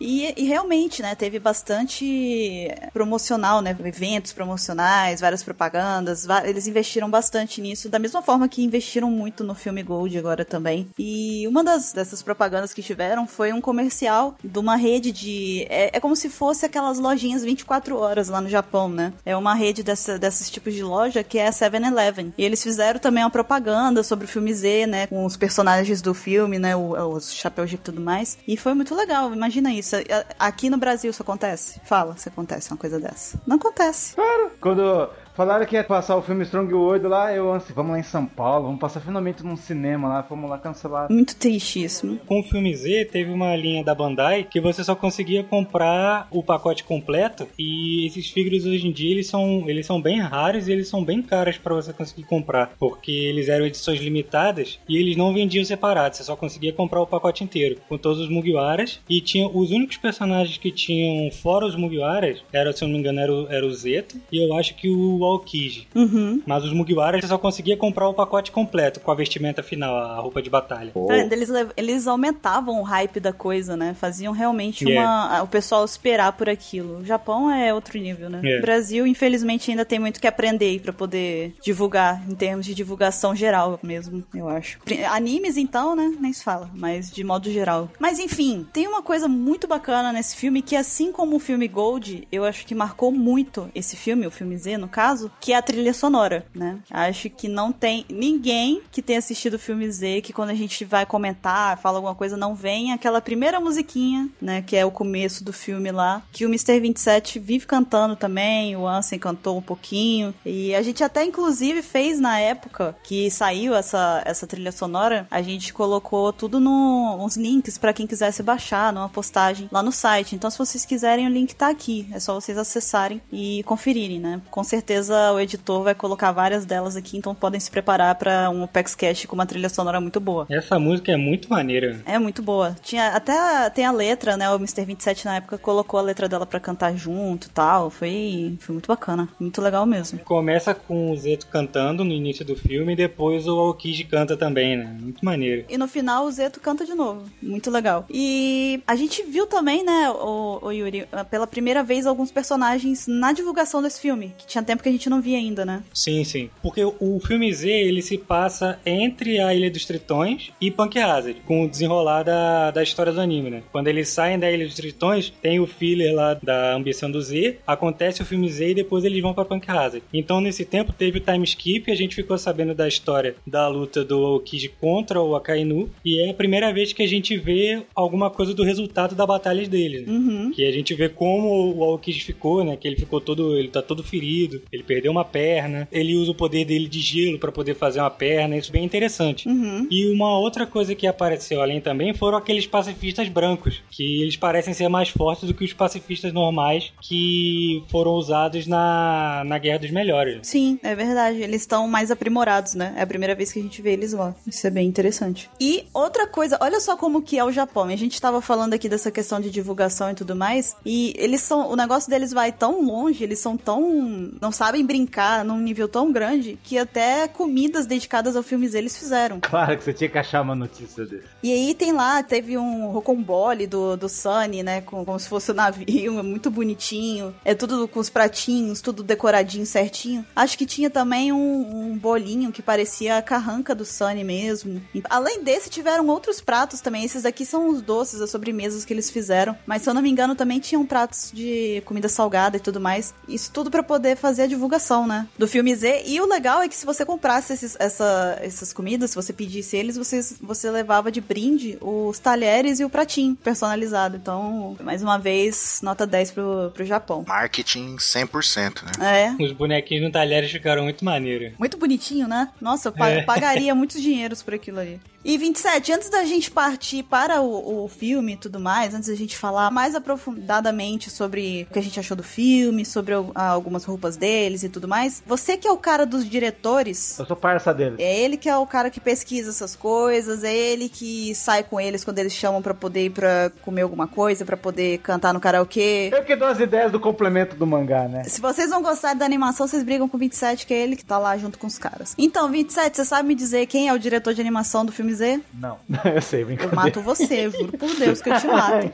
E, e realmente, né, teve bastante promocional, né, eventos promocionais, várias propagandas, eles investiram bastante nisso, da mesma forma que investiram muito no filme Gold agora também. E uma das dessas propagandas que tiveram foi um comercial de uma rede de... É, é como se fosse aquelas lojinhas 24 horas lá no Japão, né? É uma rede dessa, desses tipos de loja que é a 7-Eleven. E eles fizeram também uma propaganda sobre o filme Z, né, com os personagens do filme, né, o- os chapéus de tudo mais. E foi muito legal, imagina isso. Aqui no Brasil isso acontece? Fala se acontece uma coisa dessa. Não acontece. Quando falaram que ia passar o filme Strong World lá, eu assim, vamos lá em São Paulo, vamos passar finalmente num cinema lá, vamos lá cancelar. Muito triste isso. Com o filme Z, teve uma linha da Bandai que você só conseguia comprar o pacote completo. E esses figures hoje em dia eles são, eles são bem raros e eles são bem caros pra você conseguir comprar. Porque eles eram edições limitadas e eles não vendiam separados. Você só conseguia comprar o pacote inteiro, com todos os Mugiwaras. E tinha os únicos personagens que tinham, fora os Mugiwaras, era, se eu não me engano, era o, era o Zeta e eu acho que o Aokiji. Uhum. Mas os Mugiwaras você só conseguia comprar o pacote completo, com a vestimenta final, a roupa de batalha. Vendo? Eles, eles aumentavam o hype da coisa, né? Faziam realmente Yeah. uma, o pessoal esperar por aquilo. O Japão é outro nível, né? Yeah. O Brasil, infelizmente, ainda tem muito que aprender aí pra poder divulgar, em termos de divulgação geral mesmo, eu acho. Animes, então, né? Nem se fala, mas de modo geral. Mas enfim, tem uma coisa muito bacana nesse filme que, assim como o filme Gold, eu acho que marcou muito esse filme, o filme Z, no caso, que é a trilha sonora, né? Acho que não tem ninguém que tenha assistido o filme Z que quando a gente vai comentar, fala alguma coisa, não vem aquela primeira musiquinha, né? Que é o começo do filme lá, que o Mr. 27 vive cantando também, o Ansem cantou um pouquinho. E a gente até, inclusive, fez na época que saiu essa, essa trilha sonora, a gente colocou tudo no, uns links pra quem quisesse baixar, numa postagem lá no site. Então, se vocês quiserem, o link tá aqui. É só vocês acessarem e conferirem, né? Com certeza o editor vai colocar várias delas aqui, então podem se preparar pra um Opex Cash com uma trilha sonora muito boa. Essa música é muito maneira. É muito boa. Tinha até a- tem a letra, né? O Mr. 27 na época colocou a letra dela pra cantar junto e tal. Foi, foi muito bacana. Muito legal mesmo. Começa com o Zeto cantando no início do filme e depois o Aokiji canta também, né? Muito maneiro. E no final o Zeto canta de novo. Muito legal. E a gente viu também, né, o, o Yuri, pela primeira vez alguns personagens na divulgação desse filme. Que tinha tempo que a gente não via ainda, né? Sim, sim. Porque o filme Z, ele se passa entre a Ilha dos Tritões e Punk Hazard, com o desenrolar da, da história do anime, né? Quando eles saem da Ilha dos Tritões, tem o filler lá da ambição do Z, acontece o filme Z e depois eles vão pra Punk Hazard. Então, nesse tempo, teve o time skip, a gente ficou sabendo da história da luta do Aokiji contra o Akainu, e é a primeira vez que a gente vê alguma coisa do resultado da batalha deles, né? Uhum. Que a gente vê como o Aokiji ficou, né? Que ele ficou todo. Ele tá todo ferido, ele perdeu uma perna, ele usa o poder dele de gelo pra poder fazer uma perna, isso é bem interessante. Uhum. E uma outra coisa que apareceu além também foram aqueles pacifistas brancos, que eles parecem ser mais fortes do que os pacifistas normais que foram usados na, na Guerra dos Melhores. Sim, é verdade. Eles estão mais aprimorados, né? É a primeira vez que a gente vê eles lá. Isso é bem interessante. E outra coisa, olha só como que é o Japão. A gente tava falando aqui dessa questão de divulgação e tudo mais. E eles são. O negócio deles vai tão longe, eles são tão. não sabem brincar num nível tão grande que até comidas dedicadas ao filmes eles fizeram. Claro que você tinha que achar uma notícia desse. E aí tem lá, teve um rocambole do, do Sunny, né? Com, como se fosse um navio, é <laughs> muito bonitinho. É tudo com os pratinhos, tudo decoradinho certinho. Acho que tinha também um, um bolinho que parecia a carranca do Sunny mesmo. E, além desse, tiveram outros pratos também. Esses daqui são os doces, as sobremesas que eles fizeram. Mas se eu não me engano, também tinham pratos de comida salgada e tudo mais. Isso tudo pra poder fazer a divulgação, né? Do filme Z. E o legal é que se você comprasse esses, essa, essas comidas, se você pedisse eles, você, você levava de brinde os talheres e o pratinho personalizado. Então, mais uma vez, nota 10 pro, pro Japão. Marketing 100%, né? É. Os bonequinhos no talheres ficaram muito maneiros. Muito bonitinho, né? Nossa, eu É. pagaria muitos dinheiros por aquilo ali. E 27, antes da gente partir para o, o filme e tudo mais, antes da gente falar mais aprofundadamente sobre o que a gente achou do filme, sobre al- algumas roupas deles e tudo mais, você que é o cara dos diretores, Eu sou parça dele. é ele que é o cara que pesquisa essas coisas, é ele que sai com eles quando eles chamam pra poder ir pra comer alguma coisa, pra poder cantar no karaokê. Eu que dou as ideias do complemento do mangá, né? Se vocês não gostarem da animação, vocês brigam com o 27, que é ele que tá lá junto com os caras. Então, 27, você sabe me dizer quem é o diretor de animação do filme Z? Não. <laughs> Eu sei, Eu brincadeira. mato você, juro por Deus que eu te mato.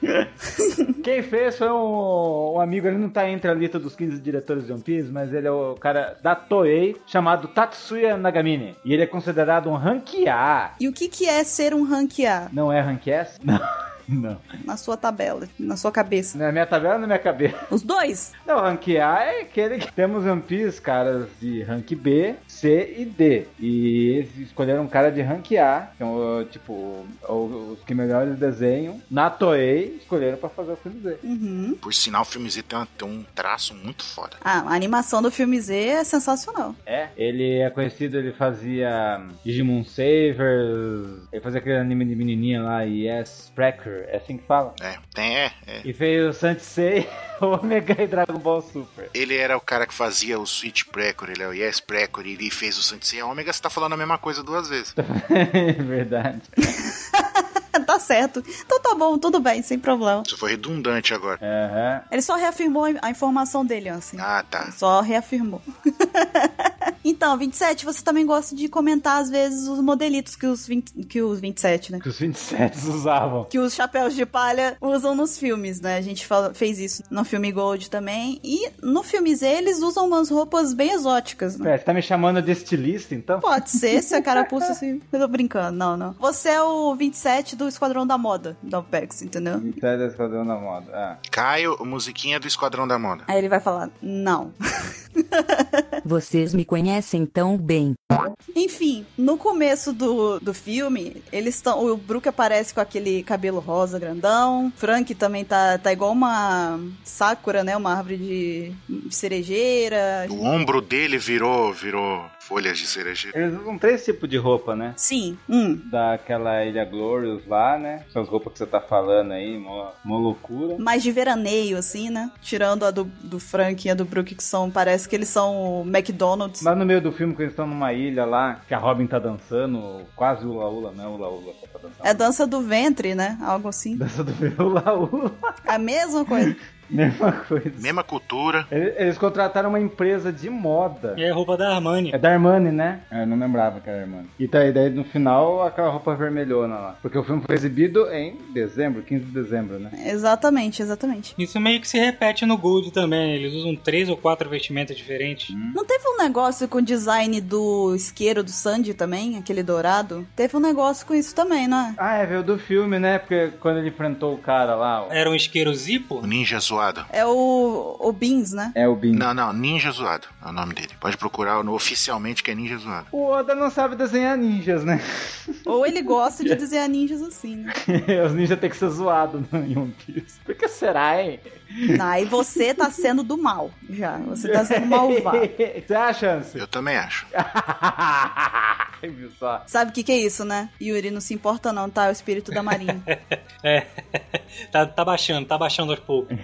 <laughs> Quem fez foi um, um amigo, ele não tá entre a lista dos 15 diretores de One Piece, mas ele é o cara da Toei, chamado Tatsuya Nagamine. E ele é considerado um rank A. E o que, que é ser um rank A Não é rank S? Não. Não. na sua tabela, na sua cabeça? Na minha tabela ou na minha cabeça? Os dois? Não, rank A é aquele que temos One Piece, caras de rank B, C e D. E eles escolheram um cara de rank A, que é o, tipo, o- os que melhores desenham. Na Toei, escolheram pra fazer o filme Z. Uhum. Por sinal, o filme Z tem, uma- tem um traço muito foda. Ah, a animação do filme Z é sensacional. É, ele é conhecido, ele fazia Digimon Savers, ele fazia aquele anime de menininha lá, Yes Cracker, é assim que fala. É, tem, é, é. E fez o Sansei, <laughs> Omega e Dragon Ball Super. Ele era o cara que fazia o Switch Precor, ele é o Yes Precor, e ele fez o Sensei Omega, você tá falando a mesma coisa duas vezes. <laughs> Verdade. <laughs> tá certo. Então tá bom, tudo bem, sem problema. Isso foi redundante agora. Aham. Ele só reafirmou a informação dele, assim. Ah, tá. Só reafirmou. Então, 27, você também gosta de comentar às vezes os modelitos que os, 20, que os 27, né? Que os 27 usavam. Que os chapéus de palha usam nos filmes, né? A gente fala- fez isso no filme Gold também. E no filme Z eles usam umas roupas bem exóticas, né? Pera, você tá me chamando de estilista, então? Pode ser, se a carapuça assim. <laughs> Eu tô brincando, não, não. Você é o 27 do Esquadrão da Moda, da OPEX, entendeu? 27 da Esquadrão da Moda. Ah. Caio, musiquinha do Esquadrão da Moda. Aí ele vai falar, não. <laughs> Vocês me conhecem tão bem. Enfim, no começo do, do filme, eles estão. O Brook aparece com aquele cabelo rosa grandão. Frank também tá, tá igual uma Sakura, né? Uma árvore de cerejeira. O ombro dele virou, virou folhas de cerejeira. Eles usam três tipos de roupa, né? Sim, hum. Daquela Ilha Glorious lá, né? São as roupas que você tá falando aí, mó, mó loucura. Mais de veraneio, assim, né? Tirando a do, do Frank e a do Brook, que são. Parece que eles são o McDonald's. Mas no meio do filme, que eles estão numa ilha lá, que a Robin tá dançando, quase ula-ula, não é ula-ula, só tá dançando. É dança do ventre, né? Algo assim. Dança do <laughs> ula-ula. A mesma coisa. <laughs> <laughs> Mesma coisa. Mesma cultura. Eles contrataram uma empresa de moda. É roupa da Armani. É da Armani, né? Eu não lembrava que era Armani. E daí, daí no final, aquela roupa vermelhona lá. Porque o filme foi exibido em dezembro, 15 de dezembro, né? Exatamente, exatamente. Isso meio que se repete no Gold também. Eles usam três ou quatro vestimentas diferentes. Não teve um negócio com o design do isqueiro do Sandy também, aquele dourado? Teve um negócio com isso também, não é? Ah, é, veio do filme, né? Porque quando ele enfrentou o cara lá. ó. Era um isqueiro Zippo? O ninja zoado. É o, o Beans, né? É o Bin. Não, não, ninja zoado é o nome dele. Pode procurar no, oficialmente que é ninja zoado. O Oda não sabe desenhar ninjas, né? <laughs> Ou ele gosta de <laughs> desenhar ninjas assim, né? <laughs> Os ninjas têm que ser zoados em One Piece. Por que será, hein? Aí você tá sendo do mal, já. Você tá sendo malvado. <laughs> Você acha, Ansem? Eu também acho. <laughs> Viu só? Sabe o que que é isso, né? Yuri, não se importa não, tá? É o espírito da marinha. <laughs> É. tá, tá baixando, tá baixando aos poucos.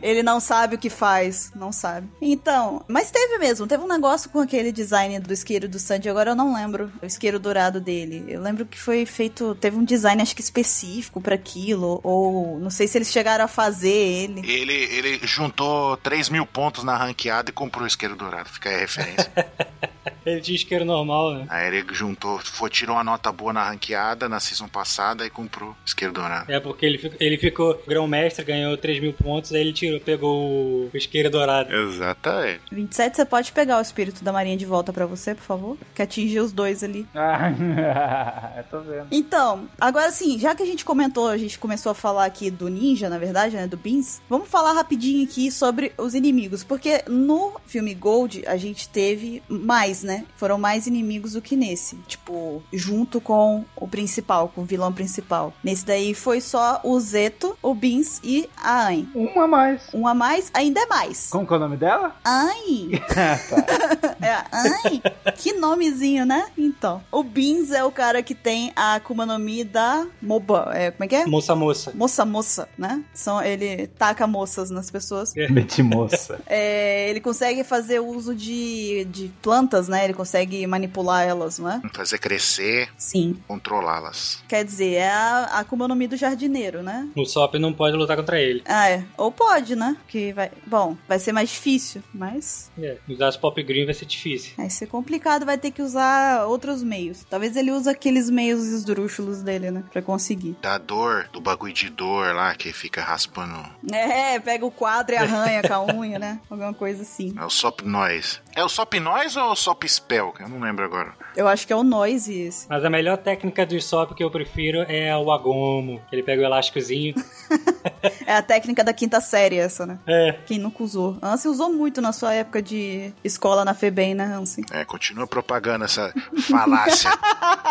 Ele não sabe o que faz, não sabe. Então, mas teve mesmo, teve um negócio com aquele design do isqueiro do Sandy, agora eu não lembro o isqueiro dourado dele. Eu lembro que foi feito, teve um design acho que específico pra aquilo, ou não sei se eles chegaram a fazer ele. Ele, ele juntou 3 mil pontos na ranqueada e comprou o isqueiro dourado. Fica aí a referência. <laughs> Ele tinha isqueiro normal, né? aí ele juntou, foi, tirou uma nota boa na ranqueada na season passada e comprou isqueiro dourado. É porque ele, fico- ele ficou grão-mestre, ganhou 3 mil pontos, aí ele tirou, pegou o isqueiro dourado. Exatamente. 27, você pode pegar o espírito da marinha de volta pra você, por favor? Que atingiu os dois ali. Ah, <laughs> eu tô vendo. Então, agora sim, já que a gente comentou, a gente começou a falar aqui do ninja, na verdade, né, do Beans, vamos falar rapidinho aqui sobre os inimigos, porque no filme Gold a gente teve mais, né? Foram mais inimigos do que nesse, tipo, junto com o principal, com o vilão principal. Nesse daí foi só o Zeto, o Beans e a Ain. Um a mais. Um a mais, ainda é mais. Como que é o nome dela? Ai! Tá. <laughs> <laughs> É, ai, que nomezinho, né? Então, o Beans é o cara que tem a Akuma no Mi da Moba. É, como é que é? Moça, moça. Moça, moça, né? São, ele taca moças nas pessoas. Meti moça. É, ele consegue fazer uso de, de plantas, né? Ele consegue manipular elas, não é? Fazer crescer, Sim. controlá-las. Quer dizer, é a a Akuma no Mi do jardineiro, né? O Sop não pode lutar contra ele. Ah, é. Ou pode, né? Que vai. Bom, vai ser mais difícil, mas É, usar as Pop Green vai ser difícil. Vai ser complicado, vai ter que usar outros meios. Talvez ele use aqueles meios esdrúxulos dele, né? Pra conseguir. Da dor, do bagulho de dor lá, que fica raspando. É, pega o quadro e arranha com a unha, né? Alguma coisa assim. É o Sop Noise. É o Sop Noise ou o Sop Spell? Eu não lembro agora. Eu acho que é o noise esse. Mas a melhor técnica do Sop que eu prefiro é o Agomo. Ele pega o elásticozinho. <laughs> É a técnica da quinta série essa, né? É, Quem nunca usou? Ansem usou muito na sua época de escola na FEBEM, né, Ansem? É, continua propagando essa falácia.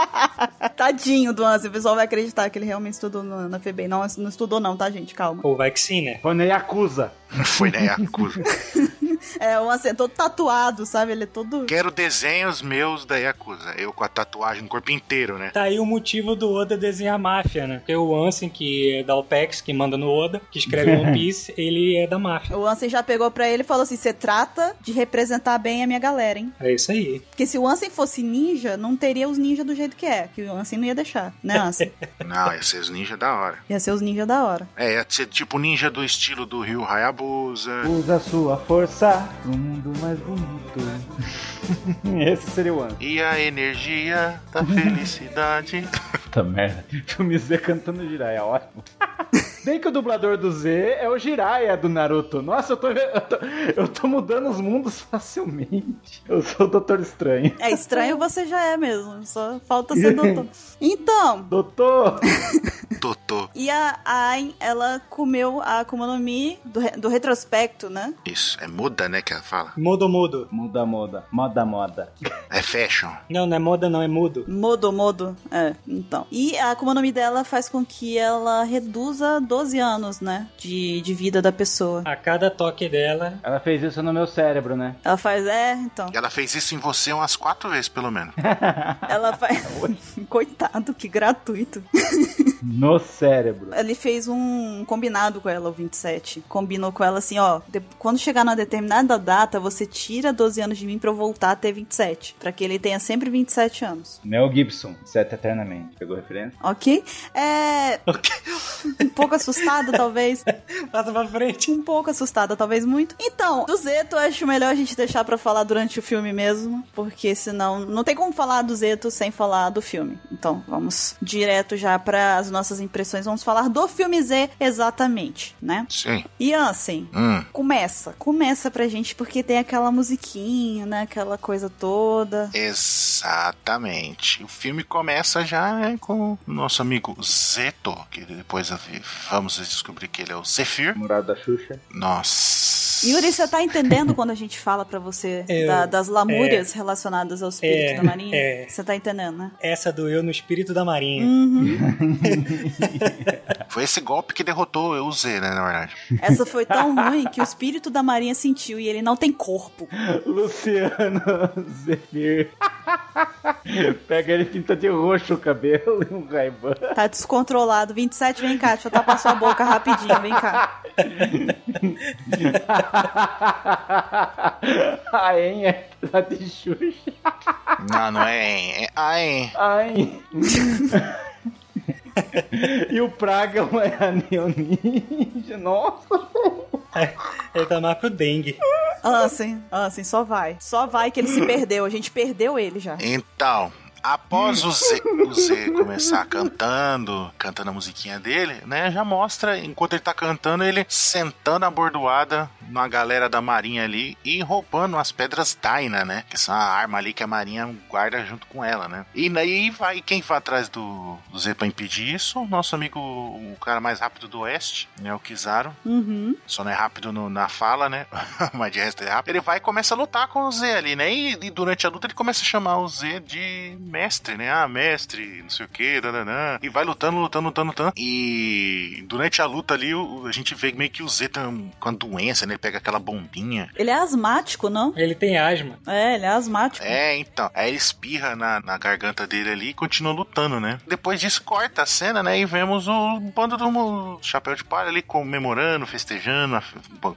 <laughs> Tadinho do Ansem. O pessoal vai acreditar que ele realmente estudou na, FEBEM. Não, não estudou não, tá, gente? Calma. ou vai que sim, né? Foi na Yakuza. <laughs> Foi na Yakuza. É, o Ansem é todo tatuado, sabe? Ele é todo... Quero desenhos meus da Yakuza. Eu com a tatuagem no corpo inteiro, né? Tá aí o motivo do Oda desenhar a máfia, né? Porque o Ansem, que é da OPEX, que manda no Oda, que escreve One <laughs> Piece, ele é da máfia. O Ansem já pegou pra ele e falou assim, você trata de representar bem a minha galera, hein? É isso aí. Porque se o Ansem fosse ninja, não teria os ninjas do jeito que é. Que o Ansem não ia deixar, né, Ansem? <laughs> Não, ia ser os ninja da hora. ia ser os ninjas da hora. É, ia ser tipo ninja do estilo do Rio Hayabusa. Usa sua força pro mundo mais bonito. <laughs> Esse seria o ano. E a energia da felicidade. <laughs> Puta merda. Filme Z cantando Jiraiya, ótimo. <laughs> Bem que o dublador do Z é o Jiraiya do Naruto. Nossa, eu tô, eu tô, eu tô mudando os mundos <laughs> facilmente. Eu sou o Doutor Estranho. É estranho, você já é mesmo. Só falta ser doutor. Então, Doutor! Totô. e a Ain, ela comeu a Akuma no Mi do, re- do retrospecto, né? Isso, é muda, né, que ela fala. Modo mudo. Muda moda. Moda moda. É fashion. Não, não é moda, não, é mudo. Modo, modo. É, então. E a Akuma no Mi dela faz com que ela reduza 12 anos, né? De, de vida da pessoa. A cada toque dela, Ela fez isso no meu cérebro, né? Ela faz, é, então. Ela fez isso em você umas quatro vezes, pelo menos. Ela <laughs> faz. <laughs> Coitado, que gratuito. No cérebro. Ele fez um combinado com ela, o 27. Combinou com ela assim, ó, de- quando chegar numa determinada data, você tira 12 anos de mim pra eu voltar a ter 27. Pra que ele tenha sempre 27 anos. Mel Gibson, Sete Eternamente. Pegou referência? Ok? É. Um pouco assustada, talvez. <laughs> Passa pra frente. Um pouco assustada, talvez muito. Então, do Zeto, eu acho melhor a gente deixar pra falar durante o filme mesmo, porque senão não tem como falar do Zeto sem falar do filme. Então, vamos direto já para as nossas impressões. Vamos falar do filme Z exatamente, né? Sim. E Ansem, Hum. começa. Começa pra gente porque tem aquela musiquinha, né? Aquela coisa toda. Exatamente. O filme começa já né, com o nosso amigo Zeto, que depois vamos descobrir que ele é o Zephyr. Namorado da Xuxa. Nossa. Yuri, você tá entendendo quando a gente fala pra você <laughs> Eu- da- das lamúrias relacionadas ao espírito É, da marinha? é. Você tá entendendo, né? Essa do eu no espírito da marinha. Uhum. <laughs> Foi esse golpe que derrotou o Z, né, na verdade. Essa foi tão ruim que o espírito da marinha sentiu e ele não tem corpo. Luciano Zephyr. Pega ele pinta de roxo o cabelo e um raibã. Tá descontrolado. 27, vem cá, deixa eu tapar sua boca rapidinho, vem cá. <laughs> <laughs> A En é da de Xuxa. Não, não é. é ai. Ai. <laughs> e o Praga é a Neo Ninja. Nossa. Ele tá mais pro dengue. Ansem, Ansem, só vai. Só vai que ele se perdeu. A gente perdeu ele já. Então, após o Z, o Z começar cantando, cantando a musiquinha dele, né? Já mostra, enquanto ele tá cantando, ele sentando a bordoada na galera da marinha ali e roubando as pedras Daina, né? Que são a arma ali que a marinha guarda junto com ela, né? E daí vai, quem vai atrás do, do Z pra impedir isso? O nosso amigo, o cara mais rápido do oeste, né? O Kizaru. Uhum. Só não é rápido no- na fala, né? <laughs> Mas de resto é rápido. Ele vai e começa a lutar com o Z ali, né? E, e durante a luta ele começa a chamar o Z de mestre, né? Ah, mestre, não sei o que, dananã. E vai lutando, lutando, lutando, lutando. E durante a luta ali, a gente vê meio que o Z tá com a doença, né? Ele pega aquela bombinha. Ele é asmático, não? Ele tem asma. É, ele é asmático. É, então. Aí ele espirra na, na garganta dele ali e continua lutando, né? Depois disso, corta a cena, né? E vemos o bando do Chapéu de Palha ali comemorando, festejando, a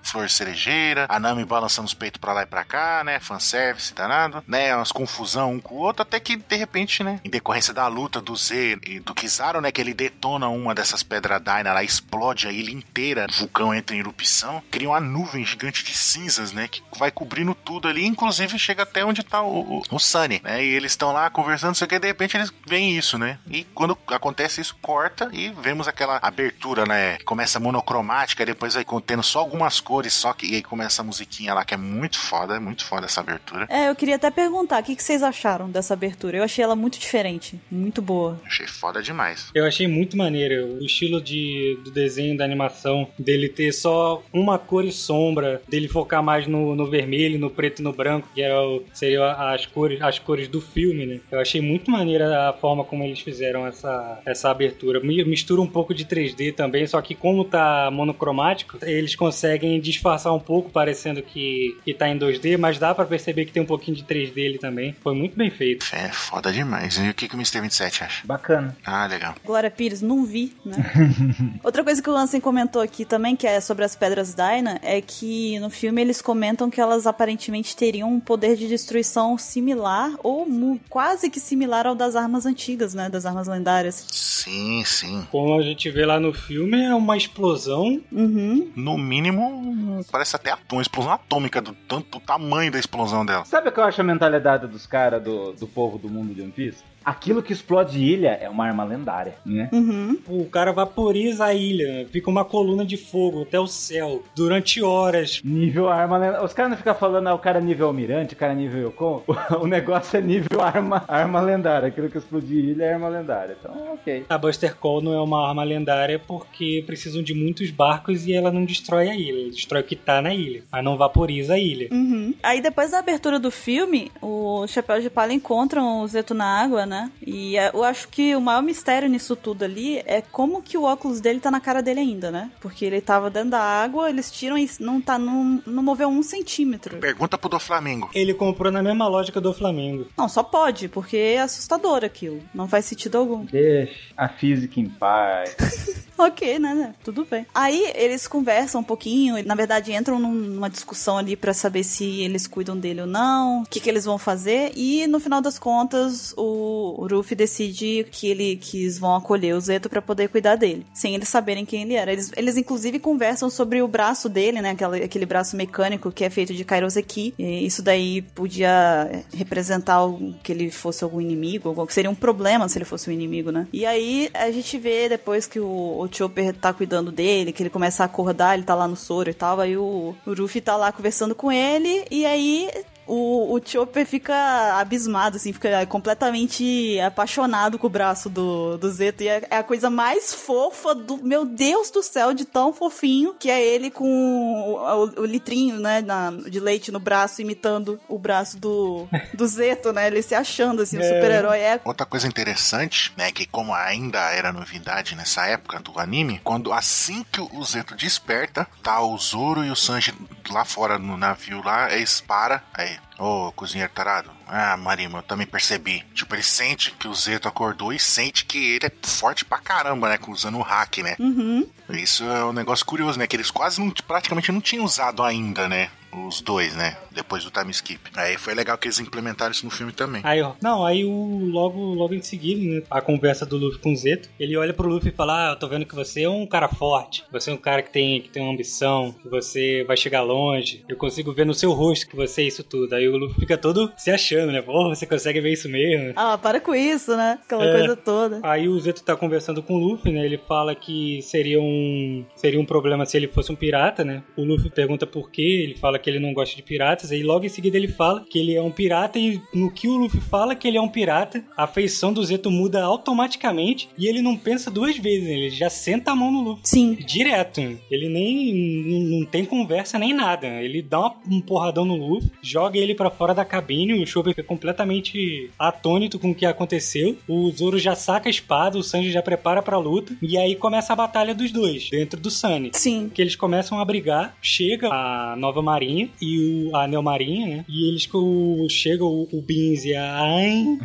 flor cerejeira, a Nami balançando os peitos pra lá e pra cá, né? Fanservice danado, né? Umas confusão um com o outro, até que de repente, né? Em decorrência da luta do Z e do Kizaru, né? Que ele detona uma dessas pedras Daina, ela explode a ilha inteira, o vulcão entra em erupção, cria uma nuvem gigante de cinzas, né? Que vai cobrindo tudo ali, inclusive chega até onde tá o, o, o Sunny, né? E eles estão lá conversando, sei que, de repente eles veem isso, né? E quando acontece isso, corta e vemos aquela abertura, né? Começa monocromática, depois vai contendo só algumas cores, só que e aí começa a musiquinha lá, que é muito foda, é muito foda essa abertura. É, eu queria até perguntar, o que que vocês acharam dessa abertura? Eu ela muito diferente, muito boa. Achei foda demais. Eu achei muito maneiro o estilo de, do desenho, da animação, dele ter só uma cor e sombra, dele focar mais no, no vermelho, no preto e no branco, que era o, seriam as cores, as cores do filme, né? Eu achei muito maneira a forma como eles fizeram essa, essa abertura. Mi- Mistura um pouco de 3D também, só que como tá monocromático, eles conseguem disfarçar um pouco, parecendo que, que tá em 2D, mas dá pra perceber que tem um pouquinho de 3D ali também. Foi muito bem feito. É foda demais. E o que, que o Mr. 27 acha? Bacana. Ah, legal. Glória Pires, não vi, né? <laughs> Outra coisa que o Ansem comentou aqui também, que é sobre as pedras Daina, é que no filme eles comentam que elas aparentemente teriam um poder de destruição similar ou quase que similar ao das armas antigas, né? Das armas lendárias. Sim, sim. Como a gente vê lá no filme, é uma explosão Uhum. No mínimo, parece até uma explosão atômica do tanto do tamanho da explosão dela. Sabe o que eu acho a mentalidade dos caras do, do povo do mundo One Piece? Aquilo que explode ilha é uma arma lendária, né? Uhum. O cara vaporiza a ilha, fica uma coluna de fogo até o céu durante horas. Nível arma lendária. Os caras não ficam falando, ah, o cara é nível almirante, o cara é nível Yokon. <laughs> O negócio é nível arma, arma lendária. Aquilo que explode ilha é arma lendária. Então, ok. A Buster Call não é uma arma lendária porque precisam de muitos barcos e ela não destrói a ilha. Ela destrói o que tá na ilha, mas não vaporiza a ilha. Uhum. Aí depois da abertura do filme, o Chapéu de Palha encontram o Zeto na água, né? Né? E é, eu acho que o maior mistério nisso tudo ali é como que o óculos dele tá na cara dele ainda, né? Porque ele tava dentro da água, eles tiram e não tá, não, não moveu um centímetro. Pergunta pro do Flamengo. Ele comprou na mesma lógica do Flamengo. Não, só pode, porque é assustador aquilo. Não faz sentido algum. Deixa a física em paz. <laughs> Ok, né, né? Tudo bem. Aí eles conversam um pouquinho, e, na verdade entram num- numa discussão ali pra saber se eles cuidam dele ou não, o que, que eles vão fazer, e no final das contas o, o decide que, ele, que eles vão acolher o Zeto pra poder cuidar dele, sem eles saberem quem ele era. Eles, eles inclusive conversam sobre o braço dele, né, aquele, aquele braço mecânico que é feito de Kairoseki, isso daí podia é, representar que ele fosse algum inimigo, algo que seria um problema se ele fosse um inimigo, né? E aí a gente vê depois que o, o Chopper tá cuidando dele, que ele começa a acordar, ele tá lá no soro e tal, aí o, o Ruffy tá lá conversando com ele, e aí o, o Chopper fica abismado, assim, fica completamente apaixonado com o braço do, do Zeto. E é, é a coisa mais fofa do. Meu Deus do céu, de tão fofinho que é ele com o, o- o litrinho, né, na- de leite no braço, imitando o braço do, do Zeto, né? Ele se achando, assim, o É. super-herói. É Outra coisa interessante, né, que como ainda era novidade nessa época do anime, quando assim que o Zeto desperta, tá o Zoro e o Sanji lá fora no navio lá, eles param, aí, ô cozinheiro tarado, ah, Marima, eu também percebi. Tipo, ele sente que o Zeto acordou e sente que ele é forte pra caramba, né, usando o hack, né. Uhum. Isso é um negócio curioso, né, que eles quase não, praticamente não tinham usado ainda, né, os dois, né, depois do time skip. Aí foi legal que eles implementaram isso no filme também. Aí, ó. Não, aí o logo, logo em seguida, né, a conversa do Luffy com o Zeto, ele olha pro Luffy e fala: Ah, eu tô vendo que você é um cara forte, você é um cara que tem, que tem uma ambição, que você vai chegar longe. Eu consigo ver no seu rosto que você é isso tudo. Aí o Luffy fica todo se achando, né? Pô, você consegue ver isso mesmo. Ah, para com isso, né? Aquela É. coisa toda. Aí o Zeto tá conversando com o Luffy, né? Ele fala que seria um seria um problema se ele fosse um pirata, né? O Luffy pergunta por quê, ele fala que ele não gosta de piratas, aí logo em seguida ele fala que ele é um pirata e no que o Luffy fala que ele é um pirata, a feição do Zeto muda automaticamente e ele não pensa duas vezes, né? ele já senta a mão no Luffy. Sim. Direto. Ele nem não- tem conversa nem nada. Ele dá um porradão no Luffy, joga ele pra fora da cabine, o Chopper fica completamente atônito com o que aconteceu. O Zoro já saca a espada, o Sanji já prepara pra luta e aí começa a batalha dos dois dentro do Sunny. Sim. Que eles começam a brigar, chega a nova marinha e o, a Neo Marinha, né? E eles o, chega o, o Beans e a Ain.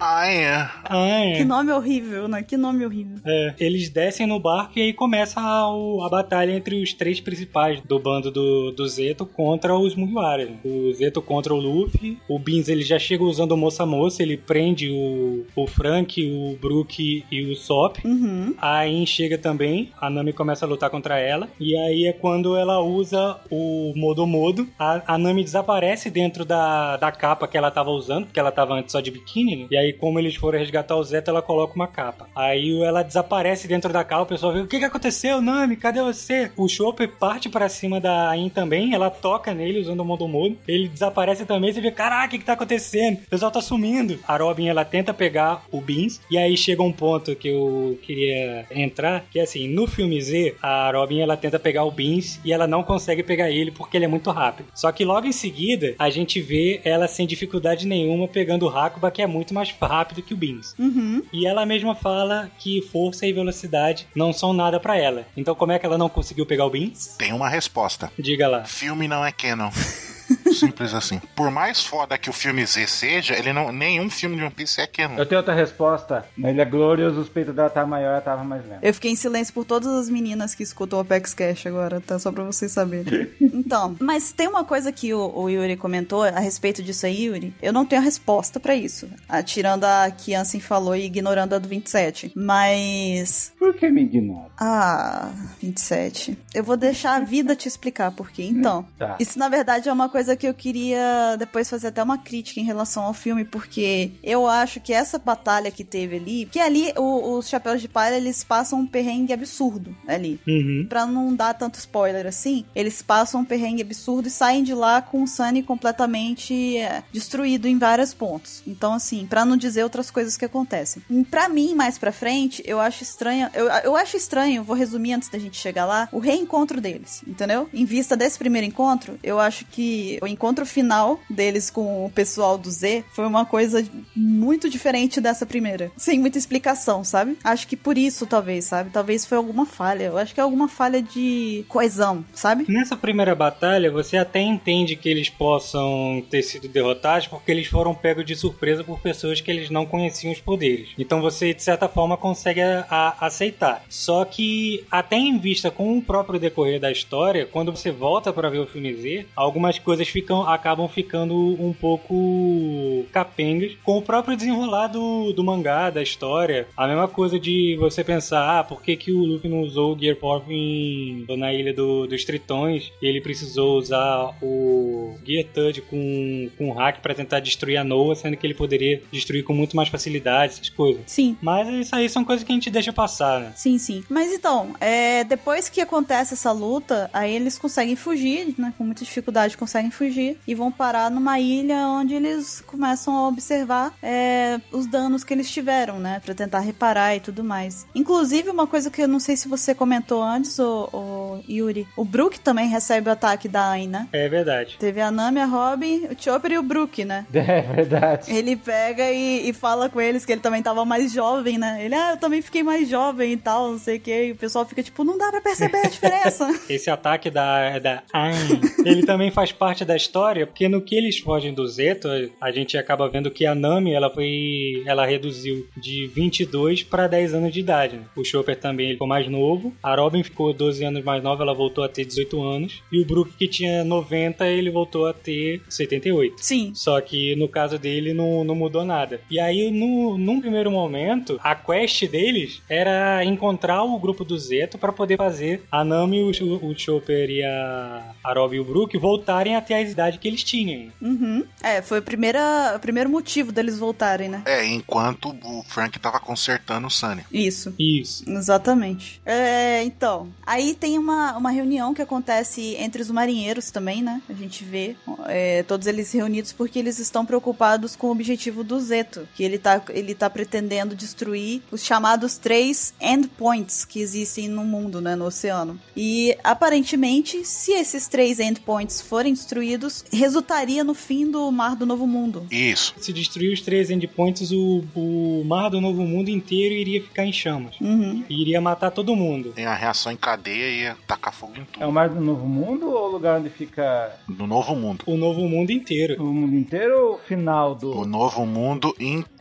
Ai, é. Ain. que nome horrível, né? Que nome horrível. É, eles descem no barco e aí começa a, o- a batalha entre os três principais do bando do, do Zeto contra os Mugiwara. né? O Zeto contra o Luffy, o Beans ele já chega usando o Moça Moça, ele prende o, o Frank, o Brook e o Sop. Uhum. A Ain chega também, a Nami começa a lutar contra ela, e aí é quando ela usa o Modo Modo. A, a Nami desaparece dentro da, da capa que ela tava usando, porque ela tava antes só de biquíni, né? E aí, como eles foram resgatar o Zeto, ela coloca uma capa. Aí ela desaparece dentro da capa, o pessoal vê, o que que aconteceu, Nami? Cadê você? O Chopper parte pra cima da Ain também, ela toca nele usando o Modo Modo. Ele desaparece também, você vê, caraca, o que que tá acontecendo? O pessoal tá sumindo. A Robin, ela tenta pegar o Beans, e aí chega um ponto que eu queria entrar, que é assim, no filme Z, a Robin, ela tenta pegar o Beans, e ela não consegue pegar ele porque ele é muito rápido. Só que logo em seguida, a gente vê ela sem dificuldade nenhuma pegando o Hakuba, que é muito mais rápido que o Beans. Uhum. E ela mesma fala que força e velocidade não são nada pra ela. Então como é que ela não conseguiu pegar o Beans? Tem uma resposta. Diga lá. Filme não é canon. <laughs> Simples assim. Por mais foda que o filme Z seja, ele não, nenhum filme de One Piece é canon. Eu tenho outra resposta. Na Ilha Glorious, os peitos dela estavam maior, ela tava mais lenta. Eu fiquei em silêncio por todas as meninas que escutam o Apex Cash agora, tá? Só pra vocês saberem. <laughs> Então, mas tem uma coisa que o, o Yuri comentou a respeito disso aí, Yuri. Eu não tenho a resposta pra isso. Ah, tirando a que Ansem falou e ignorando a do 27. Mas. Por que me ignora? Ah, 27. Eu vou deixar a vida te explicar por quê. Então, Tá. isso na verdade é uma coisa que eu queria depois fazer até uma crítica em relação ao filme, porque eu acho que essa batalha que teve ali, que ali o- os chapéus de palha eles passam um perrengue absurdo ali. Uhum. Pra não dar tanto spoiler assim, eles passam um perrengue absurdo e saem de lá com o Sunny completamente é, destruído em vários pontos. Então, assim, pra não dizer outras coisas que acontecem. Pra mim, mais pra frente, eu acho estranho. Eu, eu acho estranho, vou resumir antes da gente chegar lá, o reencontro deles, entendeu? Em vista desse primeiro encontro, eu acho que. Em encontro final deles com o pessoal do Z foi uma coisa muito diferente dessa primeira. Sem muita explicação, sabe? Acho que por isso, talvez, sabe? Talvez foi alguma falha. Eu acho que é alguma falha de coesão, sabe? Nessa primeira batalha, você até entende que eles possam ter sido derrotados porque eles foram pegos de surpresa por pessoas que eles não conheciam os poderes. Então você, de certa forma, consegue a, a aceitar. Só que, até em vista com o próprio decorrer da história, quando você volta para ver o filme Z, algumas coisas ficam, acabam ficando um pouco capengas com o próprio desenrolar do, do mangá, da história. A mesma coisa de você pensar, ah, por que, que o Luffy não usou o Gear Pop em, na ilha do, dos Tritões e ele precisou usar o Gear Tud com, com o hack para tentar destruir a Noah, sendo que ele poderia destruir com muito mais facilidade, essas coisas. Sim. Mas isso aí são coisas que a gente deixa passar, né? Sim, sim. Mas então, é, depois que acontece essa luta, aí eles conseguem fugir, né? Com muita dificuldade conseguem fugir e vão parar numa ilha onde eles começam a observar é, os danos que eles tiveram, né? Pra tentar reparar e tudo mais. Inclusive, uma coisa que eu não sei se você comentou antes, o, o Yuri, o Brook também recebe o ataque da Ain, né? É verdade. Teve a Nami, a Robin, o Chopper e o Brook, né? <laughs> É verdade. Ele pega e, e fala com eles que ele também tava mais jovem, né? Ele, ah, eu também fiquei mais jovem e tal, não sei o que. E o pessoal fica tipo, não dá pra perceber a <laughs> diferença. Esse ataque da, da Ain, ele também faz parte da história, porque no que eles fogem do Zeto, a gente acaba vendo que a Nami, ela foi, ela reduziu de 22 para 10 anos de idade. Né? O Chopper também ele ficou mais novo, a Robin ficou 12 anos mais nova, ela voltou a ter 18 anos, e o Brook que tinha 90, ele voltou a ter 78. Sim. Só que no caso dele não, não mudou nada. E aí, no, num primeiro momento, a quest deles era encontrar o grupo do Zeto para poder fazer a Nami, o, o Chopper e a, a Robin e o Brook voltarem até a idade que eles tinham. Uhum. É, foi a primeira, o primeiro motivo deles voltarem, né? É, enquanto o Frank tava consertando o Sunny. Isso. Isso. Exatamente. É, então, aí tem uma, uma reunião que acontece entre os marinheiros também, né? A gente vê é, todos eles reunidos porque eles estão preocupados com o objetivo do Zeto, que ele tá, ele tá pretendendo destruir os chamados três endpoints que existem no mundo, né? No oceano. E aparentemente, se esses três endpoints forem destruídos, resultaria no fim do Mar do Novo Mundo. Isso. Se destruir os três endpoints, o, o mar do Novo Mundo inteiro iria ficar em chamas. Uhum. E iria matar todo mundo. Tem a reação em cadeia e ia tacar fogo em É tudo. o Mar do Novo Mundo ou o lugar onde fica No novo mundo. O Novo Mundo inteiro. o mundo inteiro ou o final do. O novo mundo inteiro.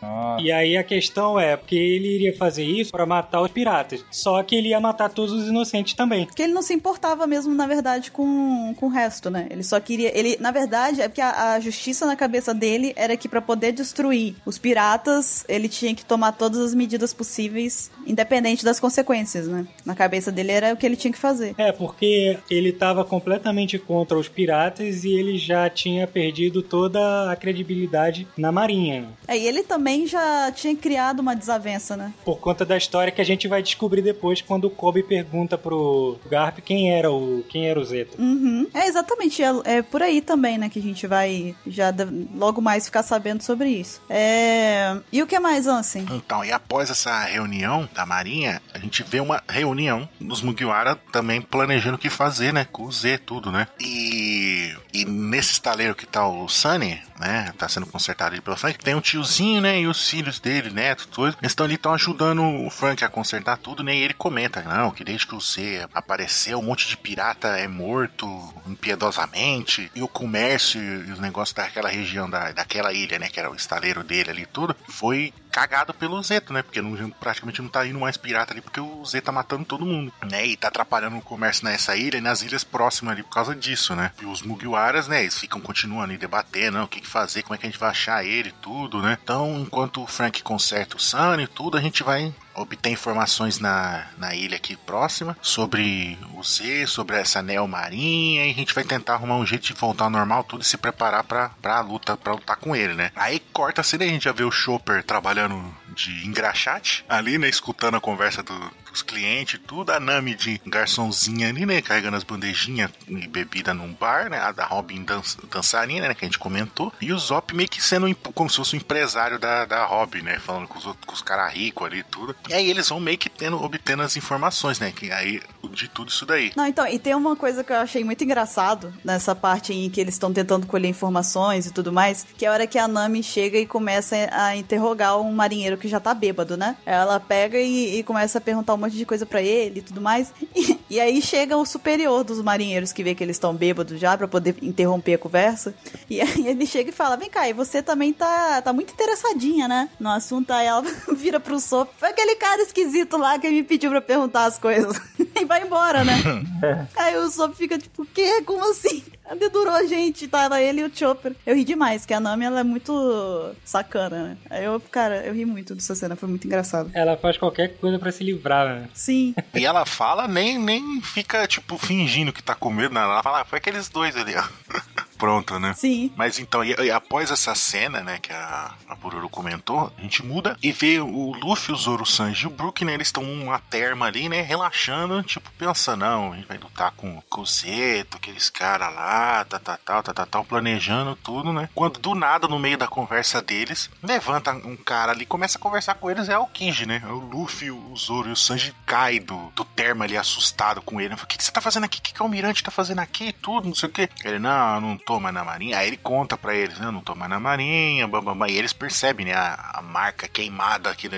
Nossa. E aí a questão é, porque ele iria fazer isso para matar os piratas. Só que ele ia matar todos os inocentes também. Porque ele não se importava mesmo, na verdade, com, com o resto, né? Ele só queria. Ele, na verdade, é porque a, a justiça na cabeça dele era que pra poder destruir os piratas, ele tinha que tomar todas as medidas possíveis, independente das consequências, né? Na cabeça dele era o que ele tinha que fazer. É, porque ele tava completamente contra os piratas e ele já tinha perdido toda a credibilidade na marinha. É, e ele também já tinha criado uma desavença, né? Por conta da história que a gente vai descobrir depois quando o Kobe pergunta pro Garp quem era o quem era o Zeta. Uhum. É exatamente, é, é por aí também, né, que a gente vai já logo mais ficar sabendo sobre isso. É... E o que mais, Ansem? Então, e após essa reunião da Marinha, a gente vê uma reunião dos Mugiwara também planejando o que fazer, né? Com o Z, tudo, né? E, e nesse estaleiro que tá o Sunny, né? Tá sendo consertado ali pelo Frank, tem um tiozinho, né? E os filhos dele, neto, tudo. Eles estão ali, estão ajudando o Frank a consertar tudo, né? E ele comenta, não, que desde que Z apareceu, um monte de pirata é morto impiedosamente. E o comércio e os negócios daquela região, da, daquela ilha, né? Que era o estaleiro dele ali, tudo, foi cagado pelo Zeta, né? Porque não, praticamente não tá indo mais pirata ali, porque o Zeta tá matando todo mundo, né? E tá atrapalhando o comércio nessa ilha e nas ilhas próximas ali por causa disso, né? E os Mugiwaras, né? Eles ficam continuando ali debatendo, né, o que, que fazer, como é que a gente vai achar ele, tudo, né? Então, enquanto o Frank conserta o Sunny e tudo, a gente vai obter informações na, na ilha aqui próxima sobre o Z, sobre essa Neo Marinha, e a gente vai tentar arrumar um jeito de voltar ao normal tudo e se preparar pra, pra luta, pra lutar com ele, né? Aí corta a cena e a gente já vê o Chopper trabalhando de engraxate ali, né? Escutando a conversa do, os clientes, tudo. A Nami de garçomzinha ali, né? Carregando as bandejinhas e bebida num bar, né? A da Robin dança, dançarina, né? Que a gente comentou. E o Zop meio que sendo como se fosse um empresário da, da Robin, né? Falando com os, outros- com os caras ricos ali e tudo. E aí eles vão meio que tendo, obtendo as informações, né? Que aí, de tudo isso daí. Não, então, e tem uma coisa que eu achei muito engraçado nessa parte em que eles estão tentando colher informações e tudo mais, que é a hora que a Nami chega e começa a interrogar um marinheiro que já tá bêbado, né? Ela pega e, e começa a perguntar monte de coisa pra ele e tudo mais. E, e aí chega o superior dos marinheiros que vê que eles estão bêbados já pra poder interromper a conversa. E aí ele chega e fala: Vem cá, e você também tá, tá muito interessadinha, né? No assunto. Aí ela <laughs> vira pro Sop. Foi aquele cara esquisito lá que me pediu pra perguntar as coisas. <laughs> e vai embora, né? <laughs> Aí o Sop fica tipo, o quê? Como assim? Dedurou a gente, tava ele e o Chopper. Eu ri demais, que a Nami, ela é muito sacana, né? Aí eu, cara, eu ri muito dessa cena, foi muito engraçado. Ela faz qualquer coisa pra se livrar, né? Sim. <laughs> E ela fala, nem, nem fica, tipo, fingindo que tá com medo, né? Ela fala, ah, foi aqueles dois ali, ó. <laughs> Pronto, né? Sim. Mas então, e, e após essa cena, né, que a, a Bururu comentou, a gente muda e vê o Luffy, o Zoro, o Sanji e o Brook, né, eles estão numa terma ali, né, relaxando, tipo, pensando, não, a gente vai lutar com, com o Zeto, aqueles caras lá, tá, tá, tal, tá, tá, tal, planejando tudo, né. Quando do nada, no meio da conversa deles, levanta um cara ali, começa a conversar com eles, é o Kiji, né, é o Luffy, o Zoro e o Sanji cai do, do terma ali, assustado com ele, né, fala, o que, que você tá fazendo aqui? O que, que o Almirante tá fazendo aqui? Tudo, não sei o que. Ele, não, eu não tô mais na marinha. Aí ele conta pra eles, né, eu não tô mais na marinha, bababá. E eles percebem, né, a, a marca queimada aqui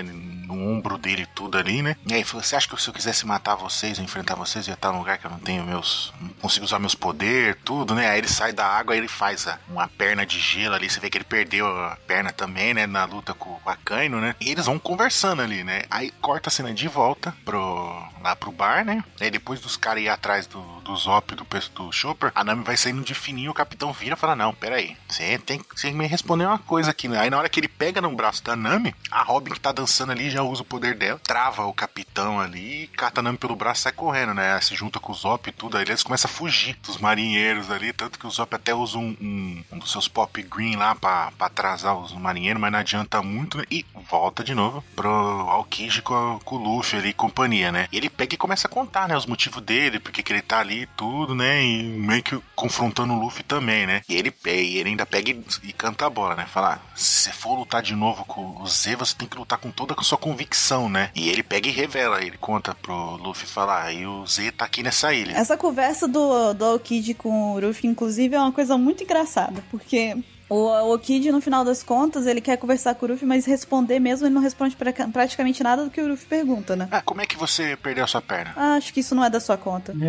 no ombro dele, tudo ali, né. E aí falou, você acha que se eu quisesse matar vocês, enfrentar vocês, eu ia estar num lugar que eu não tenho meus... não consigo usar meus poderes, tudo, né. Aí ele sai da água, aí ele faz uma perna de gelo ali, você vê que ele perdeu a perna também, né, na luta com, com a Kaino, né. E eles vão conversando ali, né. Aí corta a cena de volta pro, lá pro bar, né. Aí depois dos caras ir atrás do, do Zop, do, do Chopper, a Nami vai saindo de fininho, o capitão vira e fala, não, peraí, você tem que me responder uma coisa aqui, né? Aí na hora que ele pega no braço da Nami, a Robin que tá dançando ali já usa o poder dela, trava o capitão ali, cata Nami pelo braço e sai correndo, né? Se junta com o Zop e tudo, aí eles começam a fugir dos marinheiros ali, tanto que o Zop até usa um, um, um dos seus pop green lá pra, pra atrasar os marinheiros, mas não adianta muito, né? E volta de novo pro Aokiji com, com o Luffy ali e companhia, né? E ele pega e começa a contar, né? Os motivos dele, porque que ele tá ali e tudo, né? E meio que confrontando o Luffy também, né? E ele, e ele ainda pega e, e canta a bola, né? Fala, "Ah, se você for lutar de novo com o Z, você tem que lutar com toda a sua convicção, né? E ele pega e revela, ele conta pro Luffy falar, e o Z tá aqui nessa ilha. Essa conversa do, do Aokiji com o Ruffy, inclusive, é uma coisa muito engraçada, porque o Aokiji, no final das contas, ele quer conversar com o Ruffy, mas responder mesmo, ele não responde pra, praticamente nada do que o Ruffy pergunta, né? Ah, como é que você perdeu a sua perna? Ah, acho que isso não é da sua conta. <laughs>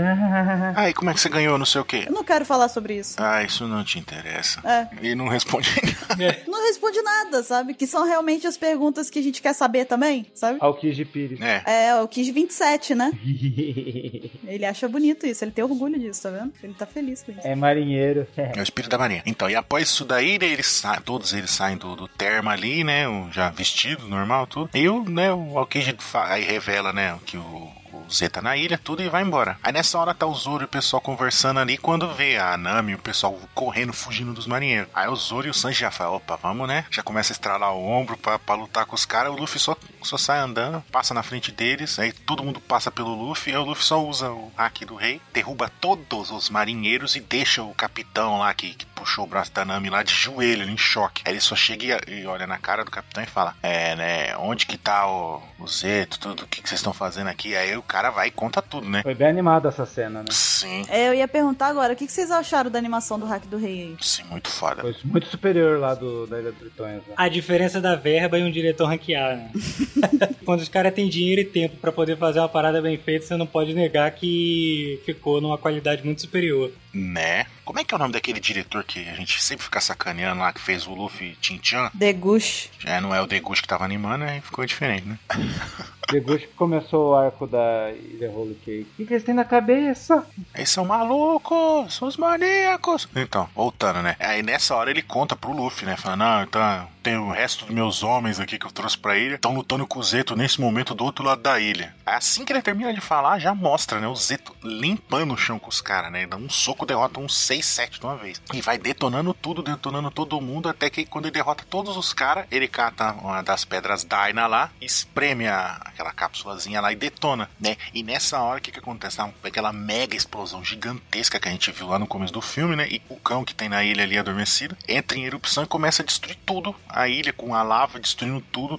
Ah, e como é que você ganhou não sei o quê? Eu não quero falar sobre isso. Ah, isso não te interessa. É. E não responde <laughs> Não responde nada, sabe? Que são realmente as perguntas que a gente quer saber também, sabe? Aokiji Pires. É. É, o Kid 27, né? <laughs> Ele acha bonito isso, ele tem orgulho disso, tá vendo? Ele tá feliz com isso. É marinheiro. É o espírito da marinha. Então, e após isso daí, né, eles saem, todos eles saem do, do terma ali, né? Já vestido, normal, tudo. E o, né, o fa- aí revela, né, que o, o Z tá na ilha, tudo, e vai embora. Aí nessa hora tá o Zoro e o pessoal conversando ali, quando vê a Nami o pessoal correndo, fugindo dos marinheiros. Aí o Zoro e o Sanji já falam, opa, vamos, né? Já começa a estralar o ombro pra lutar com os caras. O Luffy só, só sai andando, passa na frente deles, aí todo mundo passa pelo Luffy, aí o Luffy só usa o hack do rei, derruba todos os marinheiros e deixa o capitão lá que, que puxou o braço da Nami lá de joelho, em choque. Aí ele só chega e, e olha na cara do capitão e fala: É, né? Onde que tá o, o Zeto, tudo, o que, que vocês estão fazendo aqui? Aí o cara vai e conta tudo, né? Foi bem animado essa cena, né? Sim, É, eu ia perguntar agora, o que que vocês acharam da animação do Hack do Rei aí? sim, muito foda. Foi muito superior lá do, da Ilha dos Tritões. Né? A diferença da verba e um diretor ranquear, né? <laughs> Quando os caras têm dinheiro e tempo pra poder fazer uma parada bem feita, você não pode negar que ficou numa qualidade muito superior. Né? Como é que é o nome daquele diretor que a gente sempre fica sacaneando lá, que fez o Luffy Chin-Chan? Degush. É, não é o Deguchi que tava animando, aí ficou diferente, né? <laughs> Depois que começou o arco da Ilha Holy Cake. O que, que eles têm na cabeça? Eles são malucos, são os maníacos. Então, voltando, né? Aí nessa hora ele conta pro Luffy, né? Falando, não, então tem o resto dos meus homens aqui que eu trouxe pra ilha, estão lutando com o Zeto nesse momento do outro lado da ilha. Assim que ele termina de falar, já mostra, né? O Zeto limpando o chão com os caras, né? Dá um soco, derrota uns 6, 7 de uma vez. E vai detonando tudo, detonando todo mundo, até que quando ele derrota todos os caras, ele cata uma das pedras Daina lá, espreme a, aquela cápsulazinha lá e detona, né? E nessa hora, o que que acontece? Tá aquela mega explosão gigantesca que a gente viu lá no começo do filme, né? E o cão que tem na ilha ali adormecido entra em erupção e começa a destruir tudo. A ilha com a lava destruindo tudo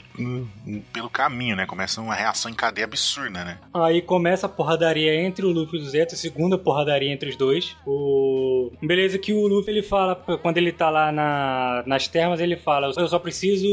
pelo caminho, né? Começa uma reação em cadeia absurda, né? Aí começa a porradaria entre o Luffy e o Zeto, a segunda porradaria entre os dois. O... Beleza que o Luffy ele fala, quando ele tá lá na, nas termas, ele fala, eu só preciso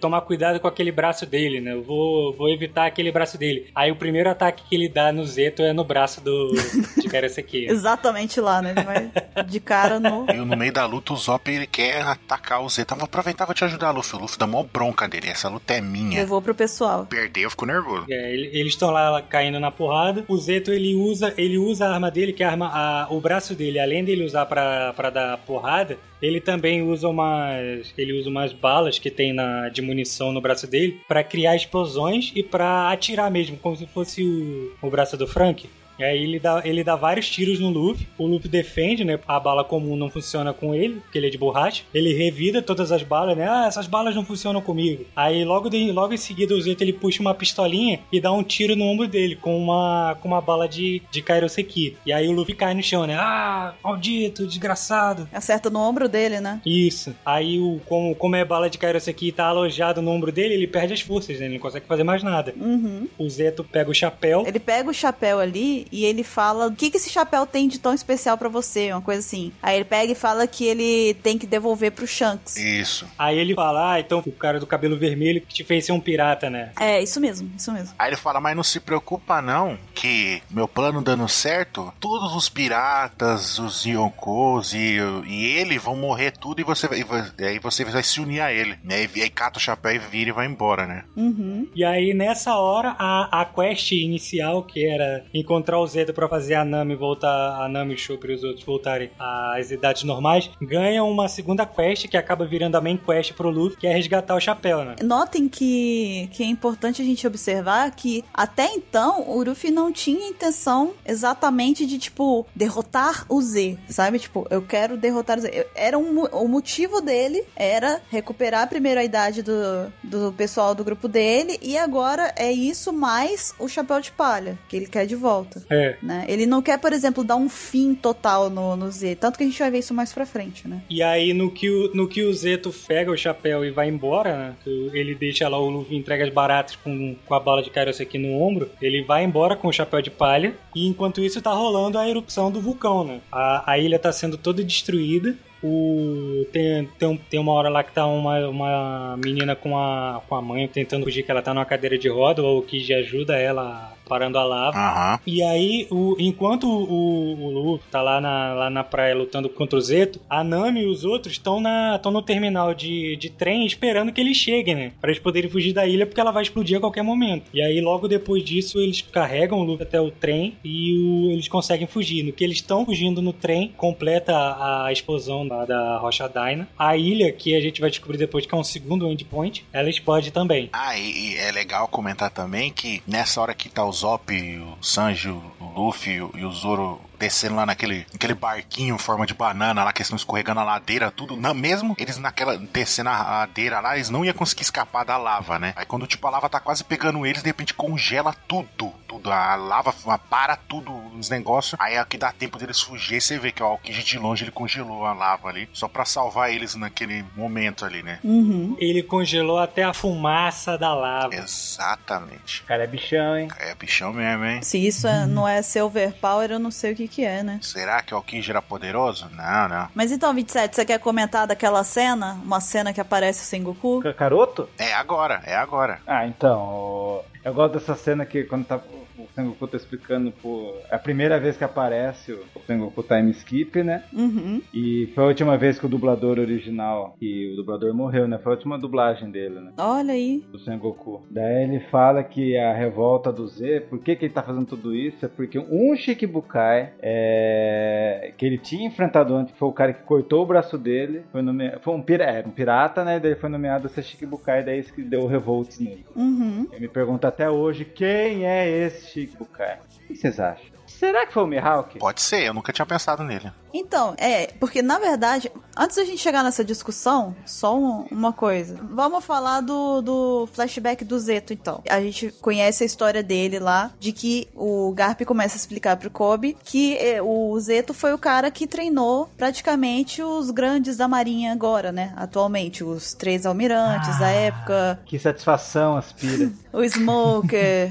tomar cuidado com aquele braço dele, né? Eu vou, vou evitar aquele braço dele. Aí o primeiro ataque que ele dá no Zeto é no braço do de Karaseki. <laughs> Exatamente lá, né? Ele vai de cara no. E no meio da luta, o Zop ele quer atacar o Zeto. Eu vou aproveitar pra te ajudar, Luffy. O Luffy dá mó bronca dele. Essa luta é minha. Levou pro pessoal. Perder, eu fico nervoso. É, ele- eles estão lá caindo na porrada. O Zeto ele usa, ele usa a arma dele, que é a arma, a- o braço dele, além dele usar pra, pra dar porrada, ele também usa umas, ele usa umas balas que tem na de munição no braço dele pra criar explosões e pra atirar mesmo, como se fosse o, o braço do Frank. E aí ele dá, ele dá vários tiros no Luffy. O Luffy defende, né? A bala comum não funciona com ele, porque ele é de borracha. Ele revida todas as balas, né? Ah, essas balas não funcionam comigo. Aí logo, de, logo em seguida o Zeto ele puxa uma pistolinha e dá um tiro no ombro dele com uma, com uma bala de, de Kairoseki. E aí o Luffy cai no chão, né? Ah, maldito, desgraçado. Acerta no ombro dele, né? Isso. Aí, o, como, como é bala de Kairoseki e tá alojado no ombro dele, ele perde as forças, né? Ele não consegue fazer mais nada. Uhum. O Zeto pega o chapéu. Ele pega o chapéu ali e ele fala o que, que esse chapéu tem de tão especial pra você, uma coisa assim. Aí ele pega e fala que ele tem que devolver pro Shanks. Isso. Aí ele fala, ah, então o cara do cabelo vermelho que te fez ser um pirata, né? É, isso mesmo, isso mesmo. Aí ele fala, mas não se preocupa não, que meu plano dando certo, todos os piratas, os Yonkos e, e ele vão morrer tudo e você vai, e vai- e aí você vai se unir a ele. Né? E aí cata o chapéu e vira e vai embora, né? Uhum. E aí, nessa hora, a, a quest inicial, que era encontrar o Zeto pra fazer a Nami voltar, a Nami, Chopper e os outros voltarem às idades normais, ganha uma segunda quest que acaba virando a main quest pro Luffy, que é resgatar o chapéu, né? Notem que, que é importante a gente observar que até então o Luffy não tinha intenção exatamente de, tipo, derrotar o Z, sabe? Tipo, eu quero derrotar o Z. Era um, o motivo dele era recuperar primeiro a idade do, do pessoal do grupo dele e agora é isso mais o chapéu de palha, que ele quer de volta. É. Né? Ele não quer, por exemplo, dar um fim total no, no Z. Tanto que a gente vai ver isso mais pra frente, né? E aí, no que, o, no que o Zeto pega o chapéu e vai embora, né? Ele deixa lá o Luffy entrega as baratas com, com a bala de Kairoseki no ombro. Ele vai embora com o chapéu de palha. E enquanto isso, tá rolando a erupção do vulcão, né? A, a ilha tá sendo toda destruída. O, tem, tem, tem uma hora lá que tá uma, uma menina com a, com a mãe tentando fugir, que ela tá numa cadeira de roda, ou que já ajuda ela parando a lava. Aham. E aí, o- enquanto o, o Luffy tá lá na, lá na praia lutando contra o Zeto, a Nami e os outros estão no terminal de, de trem esperando que eles cheguem, né? Pra eles poderem fugir da ilha, porque ela vai explodir a qualquer momento. E aí, logo depois disso, eles carregam o Luffy até o trem e o- eles conseguem fugir. No que eles estão fugindo no trem, completa a, a explosão da, da Rocha Dyna. A ilha, que a gente vai descobrir depois que é um segundo endpoint, ela explode também. Ah, e, e é legal comentar também que nessa hora que tá o Zop, o Sanji, o Luffy e o- Zoro descendo lá naquele, naquele barquinho em forma de banana lá, que eles estão escorregando a ladeira, tudo, não, mesmo eles naquela, descendo a ladeira lá, eles não iam conseguir escapar da lava, né? Aí quando tipo a lava tá quase pegando eles, de repente congela tudo, tudo, a lava para tudo os negócios, aí é que dá tempo deles fugir, e você vê que ó, o Kiji de longe ele congelou a lava ali, só pra salvar eles naquele momento ali, né? Uhum. Ele congelou até a fumaça da lava. Exatamente. O cara é bichão, hein? É bichão mesmo, hein? Se isso é- não é ser overpower, eu não sei o que que é, né? Será que o Aokiji era poderoso? Não, não. Mas então, 27, você quer comentar daquela cena? Uma cena que aparece o Sengoku? Kakaroto? É agora, é agora. Ah, então. o- Eu gosto dessa cena que quando tá. O Sengoku tá explicando por. É a primeira vez que aparece o Sengoku Time Skip, né? Uhum. E foi a última vez que o dublador original, e o dublador morreu, né? Foi a última dublagem dele, né? Olha aí. Do Sengoku. Daí ele fala que a revolta do Z, por que, que ele tá fazendo tudo isso? É porque um Shikibukai é, que ele tinha enfrentado antes, que foi o cara que cortou o braço dele, foi, nome... foi um, pira... é, um pirata, né? Daí ele foi nomeado a ser Shikibukai, daí isso que deu o revolt nele. Uhum. Eu me pergunto até hoje quem é esse Shikibukai. O que vocês acham? Será que foi o Mihawk? Pode ser, eu nunca tinha pensado nele. Então, é, porque na verdade, antes da gente chegar nessa discussão, só um- uma coisa. Vamos falar do, do flashback do Zeto, então. A gente conhece a história dele lá, de que o Garp começa a explicar pro Kobe que eh, o Zeto foi o cara que treinou praticamente os grandes da marinha agora, né? Atualmente, os três almirantes da época, Que satisfação, aspira. <laughs> o Smoker.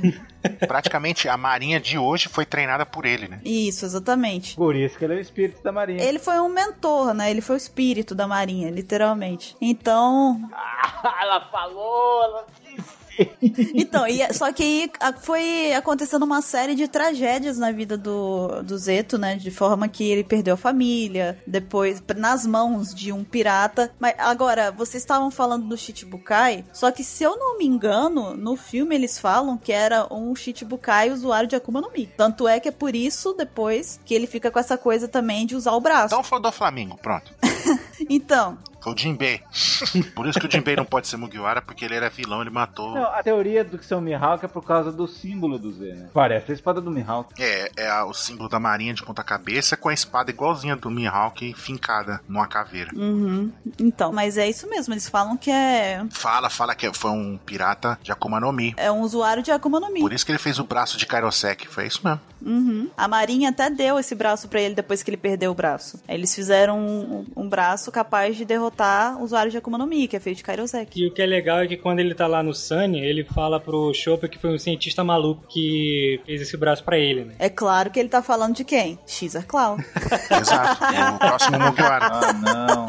Praticamente a marinha de hoje foi treinada por ele, né? Isso, exatamente. Por isso que ele é o espírito da marinha. Ele foi um mentor, né? Ele foi o espírito da marinha, literalmente. Então, <laughs> ela falou, ela disse. <laughs> Então, e, só que aí foi acontecendo uma série de tragédias na vida do, do Zeto, né? De forma que ele perdeu a família, depois nas mãos de um pirata. Mas agora, vocês estavam falando do Chichibukai, só que se eu não me engano, no filme eles falam que era um Chichibukai usuário de Akuma no Mi. Tanto é que é por isso, depois, que ele fica com essa coisa também de usar o braço. Então foi o do Flamengo, pronto. <laughs> Então, Foi o Jinbei. Por isso que o Jinbei não pode ser Mugiwara, porque ele era vilão, ele matou. Não, a teoria do que ser o Mihawk é por causa do símbolo do Z, né? Parece a espada do Mihawk. É, é a- o símbolo da marinha de ponta cabeça com a espada igualzinha do Mihawk fincada numa caveira. uhum. Então, mas é isso mesmo, eles falam que é, Fala, fala que foi um pirata de Akuma no Mi. é um usuário de Akuma no Mi. Por isso que ele fez o braço de Kairosek. Foi isso mesmo. Uhum. A Marinha até deu esse braço pra ele depois que ele perdeu o braço. Eles fizeram um, um braço capaz de derrotar o usuário de Akuma no Mi, que é feito de Kairosek. E o que é legal é que quando ele tá lá no Sunny, ele fala pro Chopper que foi um cientista maluco que fez esse braço pra ele, né? É claro que ele tá falando de quem? Xer Clown. <laughs> Exato. o próximo Mugiwara. Ah, não.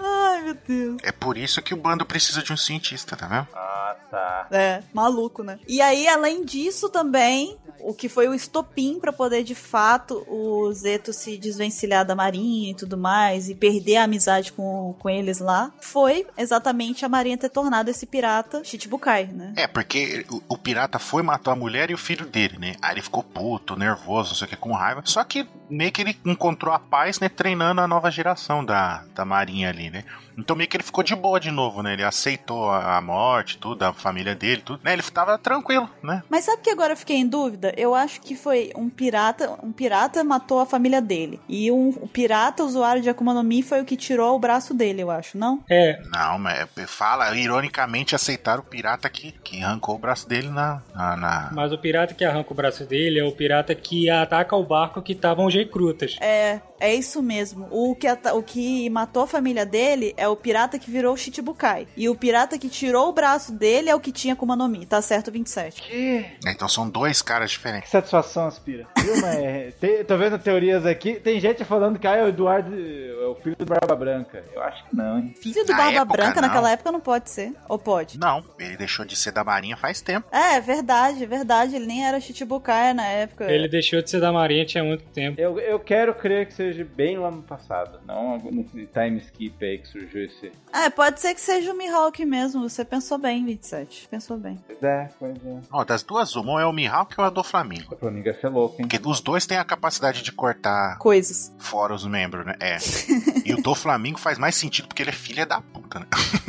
Ai, meu Deus. É por isso que o bando precisa de um cientista, tá vendo? Ah, tá. É, maluco, né? E aí, além disso também, o que foi o estopim pra poder, de fato, o Zeto se desvencilhar da Marinha e tudo mais, e perder a amizade com, com eles lá, foi exatamente a Marinha ter tornado esse pirata Chichibukai, né? É, porque o, o pirata foi, matou a mulher e o filho dele, né? Aí ele ficou puto, nervoso, não sei o que, com raiva. Só que meio que ele encontrou a paz, né? Treinando a nova geração da, da marinha ali, né? Então meio que ele ficou de boa de novo, né? Ele aceitou a, morte, tudo, a família dele, tudo. Né? Ele tava tranquilo, né? Mas sabe que agora eu fiquei em dúvida? Eu acho que foi um pirata, um pirata matou a família dele. E um, o pirata usuário de Akuma no Mi foi o que tirou o braço dele, eu acho, não? É, Não, mas fala, ironicamente aceitaram o pirata que, que arrancou o braço dele na. na, na- mas o pirata que arranca o braço dele é o pirata que ataca o barco que estavam os recrutas. É, é isso mesmo. O que, o que matou a família dele é o pirata que virou o Chichibukai. E o pirata que tirou o braço dele é o que tinha Akuma no Mi. Tá certo, 27. Que, Então são dois caras que diferentes. satisfação, aspira. Viu, mas tem- tô vendo teorias aqui. Tem gente falando que ah, é o Eduardo é o filho do Barba Branca. Eu acho que não, hein? Filho do Na Barba época, Branca não. naquela época não pode ser. Ou pode? Não, ele deixou de ser da marinha faz tempo. É, verdade, verdade. Ele nem era Chichibukai na época. Ele deixou de ser da marinha tinha muito tempo. Eu, eu quero crer que seja bem lá no passado. Não nesse time skip aí que surgiu esse. É, pode ser que seja o Mihawk mesmo. Você pensou bem, 27. Pensou bem. É, pois é. Ó, das duas, uma é o Mihawk ou a do Flamengo. O Flamengo ia ser louco, hein? Porque os dois têm a capacidade de cortar Coisas. fora os membros, né? É. <laughs> e o do Flamengo faz mais sentido porque ele é filha da puta, né?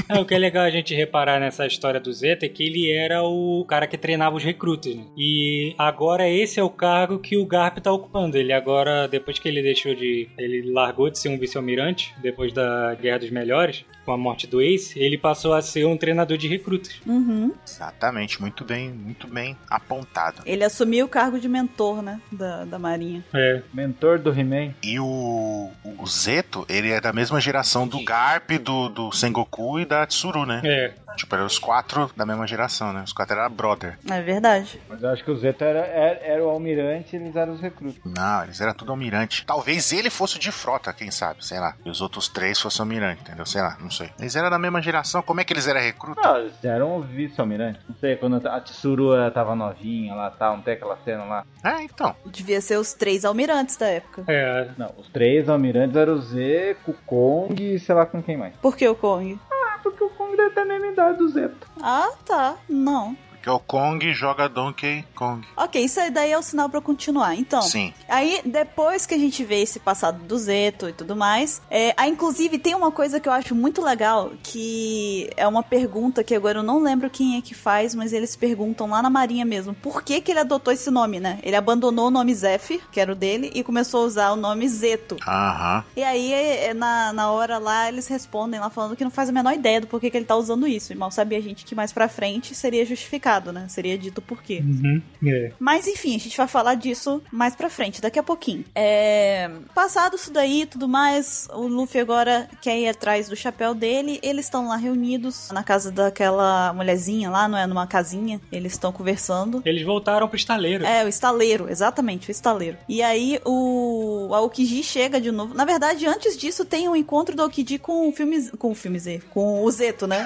É, o que é legal a gente reparar nessa história do Zeta é que ele era o cara que treinava os recrutas, né? E agora esse é o cargo que o Garp tá ocupando. Ele agora, depois que ele deixou de. Ele largou de ser um vice-almirante, depois da Guerra dos Melhores, melhores, com a morte do Ace, ele passou a ser um treinador de recrutas. Uhum. Exatamente, muito bem, muito bem apontado. Ele assumiu o cargo de mentor, né? Da, da Marinha. É. Mentor do He-Man. E o, o Zeto, ele é da mesma geração do Garp, do, do Sengoku e da Tsuru, né? É, Tipo, eram os quatro da mesma geração, né? Os quatro eram brother. É verdade. Mas eu acho que o Zeto era, era, era o almirante e eles eram os recrutas. Não, eles eram tudo almirante. Talvez ele fosse o de frota, quem sabe, sei lá. E os outros três fossem almirante, entendeu? Sei lá, não sei. Eles eram da mesma geração, como é que eles eram recruta? Não, eles eram vice-almirante. Não sei, quando a Tsuru tava novinha lá, tal, não tem aquela cena lá. É, então. Devia ser os três almirantes da época. é. Não, os três almirantes eram o Z, o Kong e sei lá com quem mais. Por que o Kong? Ah, porque o Kong deve ter a mesma idade do Zeto. Ah, tá. Não. Porque o Kong joga Donkey Kong. Ok, isso aí daí é o sinal pra continuar. Então, Sim. Aí, depois que a gente vê esse passado do Zeto e tudo mais, é, aí, inclusive tem uma coisa que eu acho muito legal, que é uma pergunta que agora eu não lembro quem é que faz, mas eles perguntam lá na Marinha mesmo, por que que ele adotou esse nome, né? Ele abandonou o nome Zephyr, que era o dele, e começou a usar o nome Zeto. Aham. E aí, é, na, na hora lá, eles respondem lá falando que não faz a menor ideia do porquê que ele tá usando isso. E mal sabia a gente que mais pra frente seria justificado, né? Seria dito por quê. Uhum, é. Mas enfim, a gente vai falar disso mais pra frente, daqui a pouquinho. É... Passado isso daí e tudo mais, o Luffy agora quer ir atrás do chapéu dele. Eles estão lá reunidos na casa daquela mulherzinha lá, não é? Numa casinha. Eles estão conversando. Eles voltaram pro estaleiro. É, o estaleiro, exatamente, o estaleiro. E aí o Aokiji chega de novo. Na verdade, antes disso, tem um encontro do Aokiji com o filme. Com o filme Z, com o Zeto, né?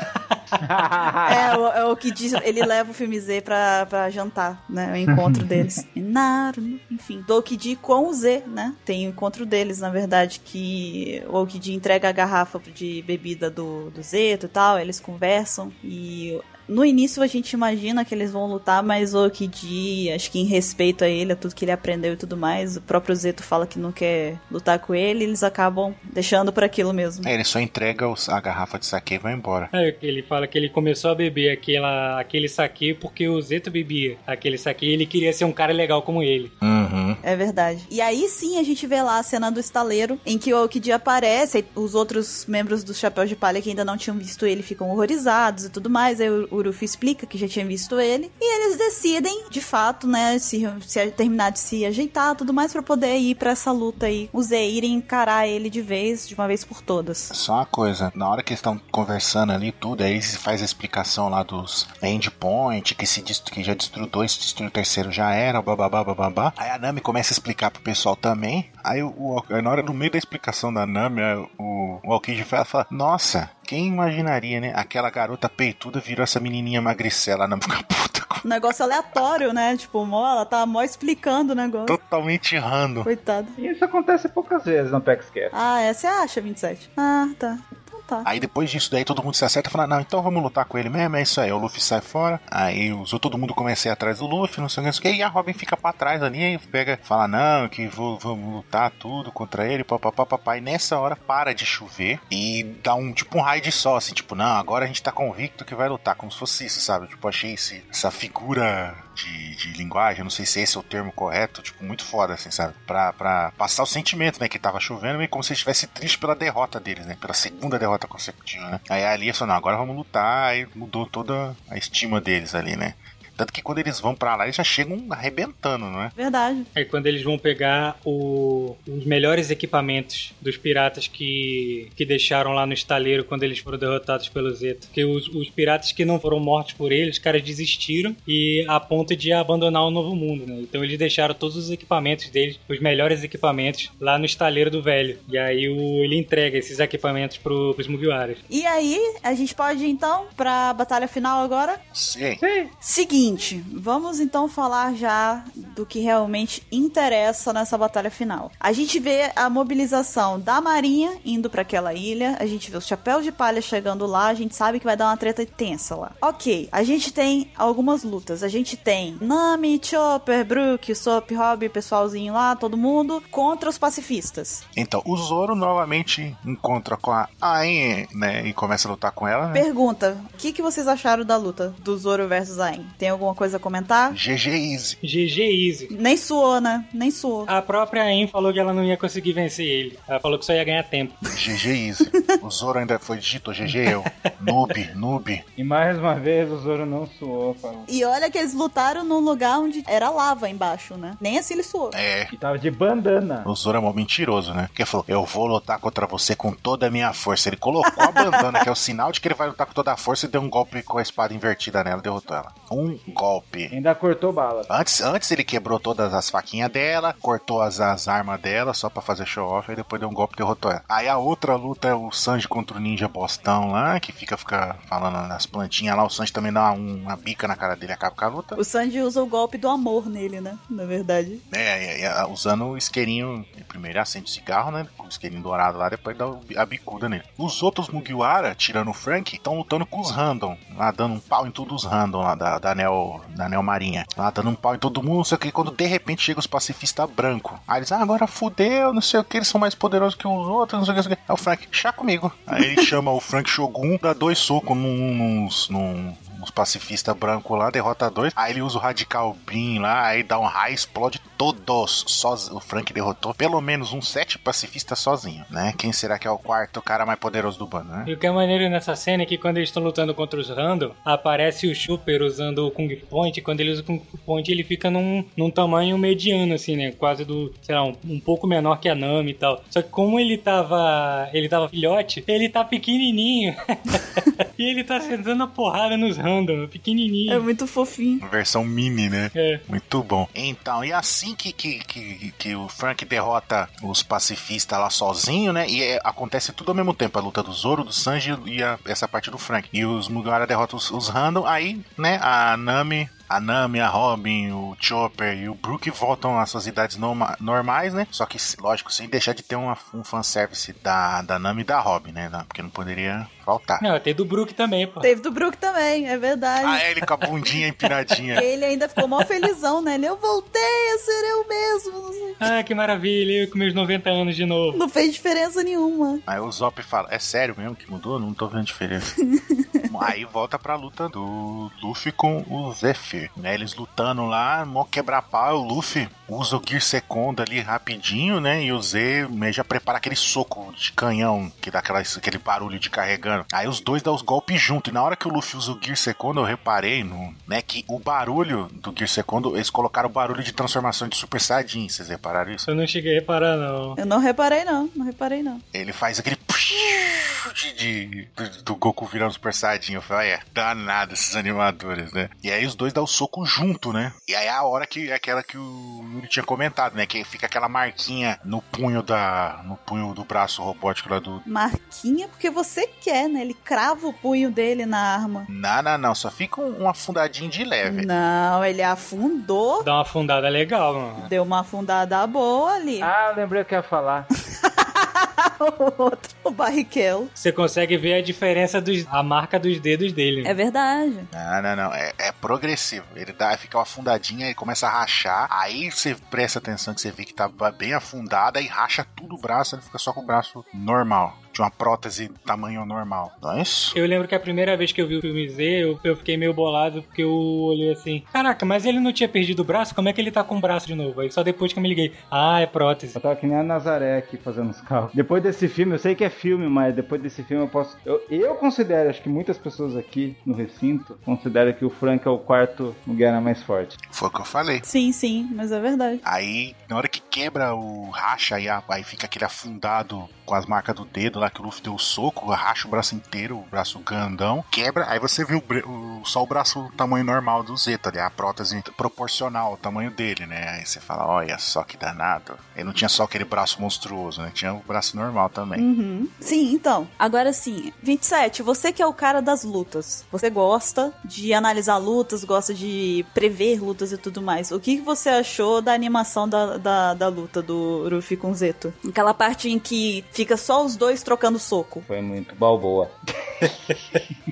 <laughs> é, o, é o que diz, ele leva o filme Z pra, pra jantar, né? O encontro <laughs> deles. Naru, enfim, do com o Z, né? Tem o encontro deles, na verdade, que o Okiji entrega a garrafa de bebida do, do Zeto e tal, eles conversam e no início a gente imagina que eles vão lutar, mas o Okiji, acho que em respeito a ele, a tudo que ele aprendeu e tudo mais, o próprio Zeto fala que não quer lutar com ele, eles acabam deixando por aquilo mesmo. É, ele só entrega os- a garrafa de saque e vai embora. É, ele fala que ele começou a beber aquela, aquele saque porque o Zeto bebia aquele saque e ele queria ser um cara legal como ele. Uhum. É verdade. E aí sim a gente vê lá a cena do estaleiro, em que o Okiji aparece, e os outros membros do Chapéu de Palha que ainda não tinham visto ele ficam horrorizados e tudo mais. Aí o Urufi explica que já tinha visto ele. E eles decidem, de fato, né, se, se terminar de se ajeitar tudo mais pra poder ir pra essa luta aí. E irem encarar ele de vez, de uma vez por todas. Só uma coisa, na hora que estão conversando ali tudo, aí eles faz a explicação lá dos endpoint, que se que já destruiu dois, destruiu o terceiro já era, bababá, bababá. Aí a Nami começa a explicar pro pessoal também. Aí, o, o- na hora, no meio da explicação da Nami, o, o Aokiji fala, fala, nossa, quem imaginaria, né? Aquela garota peituda virou essa menininha magricela, a Nami fica puta, com- Um negócio aleatório, né? Tipo, mó, ela tá mó explicando o negócio. totalmente errando. Coitado. E isso acontece poucas vezes no PaxCast. Ah, é, você acha, 27? Ah, tá. Tá. Aí depois disso daí todo mundo se acerta e fala, não, então vamos lutar com ele mesmo, é isso aí. O Luffy sai fora, aí os, todo mundo começa a ir atrás do Luffy, não sei o que, não sei o que, e a Robin fica pra trás ali, aí pega, fala, não, que vou, vamos lutar tudo contra ele, papapá, papai. E nessa hora para de chover e dá um tipo um raio de sol, assim, tipo, não, agora a gente tá convicto que vai lutar, como se fosse isso, sabe? Tipo, achei esse, essa figura de, de linguagem, não sei se esse é o termo correto, tipo, muito foda, assim, sabe? Pra, pra passar o sentimento, né, que tava chovendo, meio como se estivesse triste pela derrota deles, né? Pela segunda derrota consecutiva, né? Aí a Alia falou, não, agora vamos lutar, aí mudou toda a estima deles ali, né? Tanto que quando eles vão pra lá, eles já chegam arrebentando, não é? Verdade. É quando eles vão pegar o- os melhores equipamentos dos piratas que, que deixaram lá no estaleiro quando eles foram derrotados pelo Zeta. Porque os, os piratas que não foram mortos por eles, os caras desistiram e a ponto de abandonar o novo mundo, né? Então eles deixaram todos os equipamentos deles, os melhores equipamentos, lá no estaleiro do velho. E aí o, ele entrega esses equipamentos pro, pros Mugiwaras. E aí, a gente pode ir, então pra batalha final agora? Sim. Seguinte, vamos então falar já do que realmente interessa nessa batalha final. A gente vê a mobilização da Marinha indo pra aquela ilha, a gente vê os chapéus de palha chegando lá, a gente sabe que vai dar uma treta tensa lá. Ok, a gente tem algumas lutas. A gente tem Nami, Chopper, Brook, Sop, Rob, pessoalzinho lá, todo mundo, contra os pacifistas. Então, o Zoro novamente encontra com a Ain, né? E começa a lutar com ela, né? Pergunta: o que, que vocês acharam da luta do Zoro versus Aang? Tem alguma coisa a comentar? GG Easy. GG easy. Nem suou, né? Nem suou. A própria Aim falou que ela não ia conseguir vencer ele. Ela falou que só ia ganhar tempo. GG Easy. O Zoro ainda foi dito GG eu. Noob, noob. E mais uma vez o Zoro não suou, falou. E olha que eles lutaram num lugar onde era lava embaixo, né? Nem assim ele suou. É. E tava de bandana. O Zoro é mó mentiroso, né? Porque ele falou, eu vou lutar contra você com toda a minha força. Ele colocou a bandana, que é o sinal de que ele vai lutar com toda a força, e deu um golpe com a espada invertida nela derrotou ela. Um golpe. Ainda cortou bala. Antes, antes ele quebrou todas as faquinhas dela, cortou as, as armas dela só pra fazer show off, e depois deu um golpe e derrotou ela. Aí a outra luta é o Sanji contra o ninja bostão lá, que fica, fica falando nas plantinhas lá. O Sanji também dá uma, uma bica na cara dele e acaba com a luta. O Sanji usa o golpe do amor nele, né? Na verdade. É, é, é, usando o isqueirinho. Primeiro acende o cigarro, né? Com o isqueirinho dourado lá, depois dá a bicuda nele. Os outros Mugiwara, tirando o Frank, estão lutando com os Random. Lá dando um pau em todos os Random lá da, da, Neo, da Neo Marinha. Lá dando um pau em todo mundo, não sei o que. Quando de repente chega os pacifistas brancos. Aí eles, ah, agora fudeu, não sei o que, eles são mais poderosos que os outros, não sei o que. Sei o Frank, chá comigo. Aí ele chama o Frank Shogun, dá dois socos num, nos, num, uns pacifistas brancos lá, derrota dois. Aí ele usa o Radical Beam lá, aí dá um raio, explode todos. Soz... O Frank derrotou pelo menos uns sete pacifistas sozinho, né? Quem será que é o quarto cara mais poderoso do bando, né? E o que é maneiro nessa cena é que quando eles estão lutando contra os Random, aparece o Super usando o Kung Point. Quando ele usa o Kung Point, ele fica num, num tamanho mediano, assim, né? Quase do, sei lá, um, um pouco menor que a Nami e tal. Só que como ele tava. ele tava filhote, ele tá pequenininho. <laughs> e ele tá sentando a porrada nos Random, pequenininho. É muito fofinho. Versão mini, né? É. Muito bom. Então, e assim que, que, que, que o Frank derrota os pacifistas lá sozinho, né? E é- acontece tudo ao mesmo tempo: a luta do Zoro, do Sanji e a- essa parte do Frank. E os Mugiwara derrotam os, os Random. Aí, né, a Nami. A Nami, a Robin, o Chopper e o Brook voltam às suas idades norma- normais, né? Só que, lógico, sem deixar de ter uma, um fanservice da, da Nami e da Robin, né? Porque não poderia faltar. Não, tem do Brook também, pô. Teve do Brook também, é verdade. Ah, é, ele com a bundinha <laughs> empinadinha. Ele ainda ficou mó felizão, né? Ele, eu voltei a ser eu mesmo. Ah, que maravilha, eu com meus 90 anos de novo. Não fez diferença nenhuma. Aí o Zop fala, é sério mesmo que mudou? Não tô vendo diferença. <laughs> Aí volta pra luta do Luffy com o Zephyr, né? Eles lutando lá, mó quebra-pau, o Luffy usa o Gear Second ali rapidinho, né? E o Z né, já prepara aquele soco de canhão, que dá aquela, aquele barulho de carregando. Aí os dois dão os golpes junto. E na hora que o Luffy usa o Gear Second, eu reparei, no, né, que o barulho do Gear Second, eles colocaram o barulho de transformação de Super Saiyajin. Vocês repararam isso? Eu não cheguei a reparar, não. Eu não reparei, não. Não reparei, não. Ele faz aquele <laughs> de, de- do, do Goku virando Super Saiyajin. Eu falei, é danado esses animadores, né? E aí os dois dão o soco junto, né? E aí é a hora que é aquela que o Yuri tinha comentado, né? Que fica aquela marquinha no punho da. no punho do braço robótico lá do. Marquinha porque você quer, né? Ele crava o punho dele na arma. Não, não, não. Só fica um, um afundadinho de leve. Não, ele afundou. Dá uma afundada legal, mano. Deu uma afundada boa ali. Ah, eu lembrei o que ia falar. <laughs> <laughs> o outro, o Barrichello. Você consegue ver a diferença dos. a marca dos dedos dele. É verdade. Não, não, não. É, é progressivo. Ele dá, fica uma afundadinha e começa a rachar. Aí você presta atenção que você vê que tá bem afundada e racha tudo o braço. Ele fica só com o braço normal. De uma prótese tamanho normal. Não é isso? Eu lembro que a primeira vez que eu vi o filme Z, eu, eu fiquei meio bolado porque eu olhei assim: Caraca, mas ele não tinha perdido o braço? Como é que ele tá com o braço de novo? Aí só depois que eu me liguei: Ah, é prótese. Eu tava que nem a Nazaré aqui fazendo os carros. Depois desse filme, eu sei que é filme, mas depois desse filme eu posso. Eu, eu considero, acho que muitas pessoas aqui no recinto consideram que o Frank é o quarto Mugiwara mais forte. Foi o que eu falei. Sim, sim, mas é verdade. Aí, na hora que quebra o racha, aí, aí fica aquele afundado com as marcas do dedo lá que o Luffy deu o soco, racha o braço inteiro, o braço grandão, quebra, aí você vê o, o- só o braço tamanho normal do Zeta ali, a prótese proporcional ao tamanho dele, né? Aí você fala, olha só que danado. Ele não tinha só aquele braço monstruoso, né? Tinha o braço normal também. Uhum. Sim, então. Agora sim, 27, você que é o cara das lutas. Você gosta de analisar lutas, gosta de prever lutas e tudo mais. O que que você achou da animação da, da, da luta do Ruffy com Zeto? Aquela parte em que fica só os dois trocando soco. Foi muito balboa.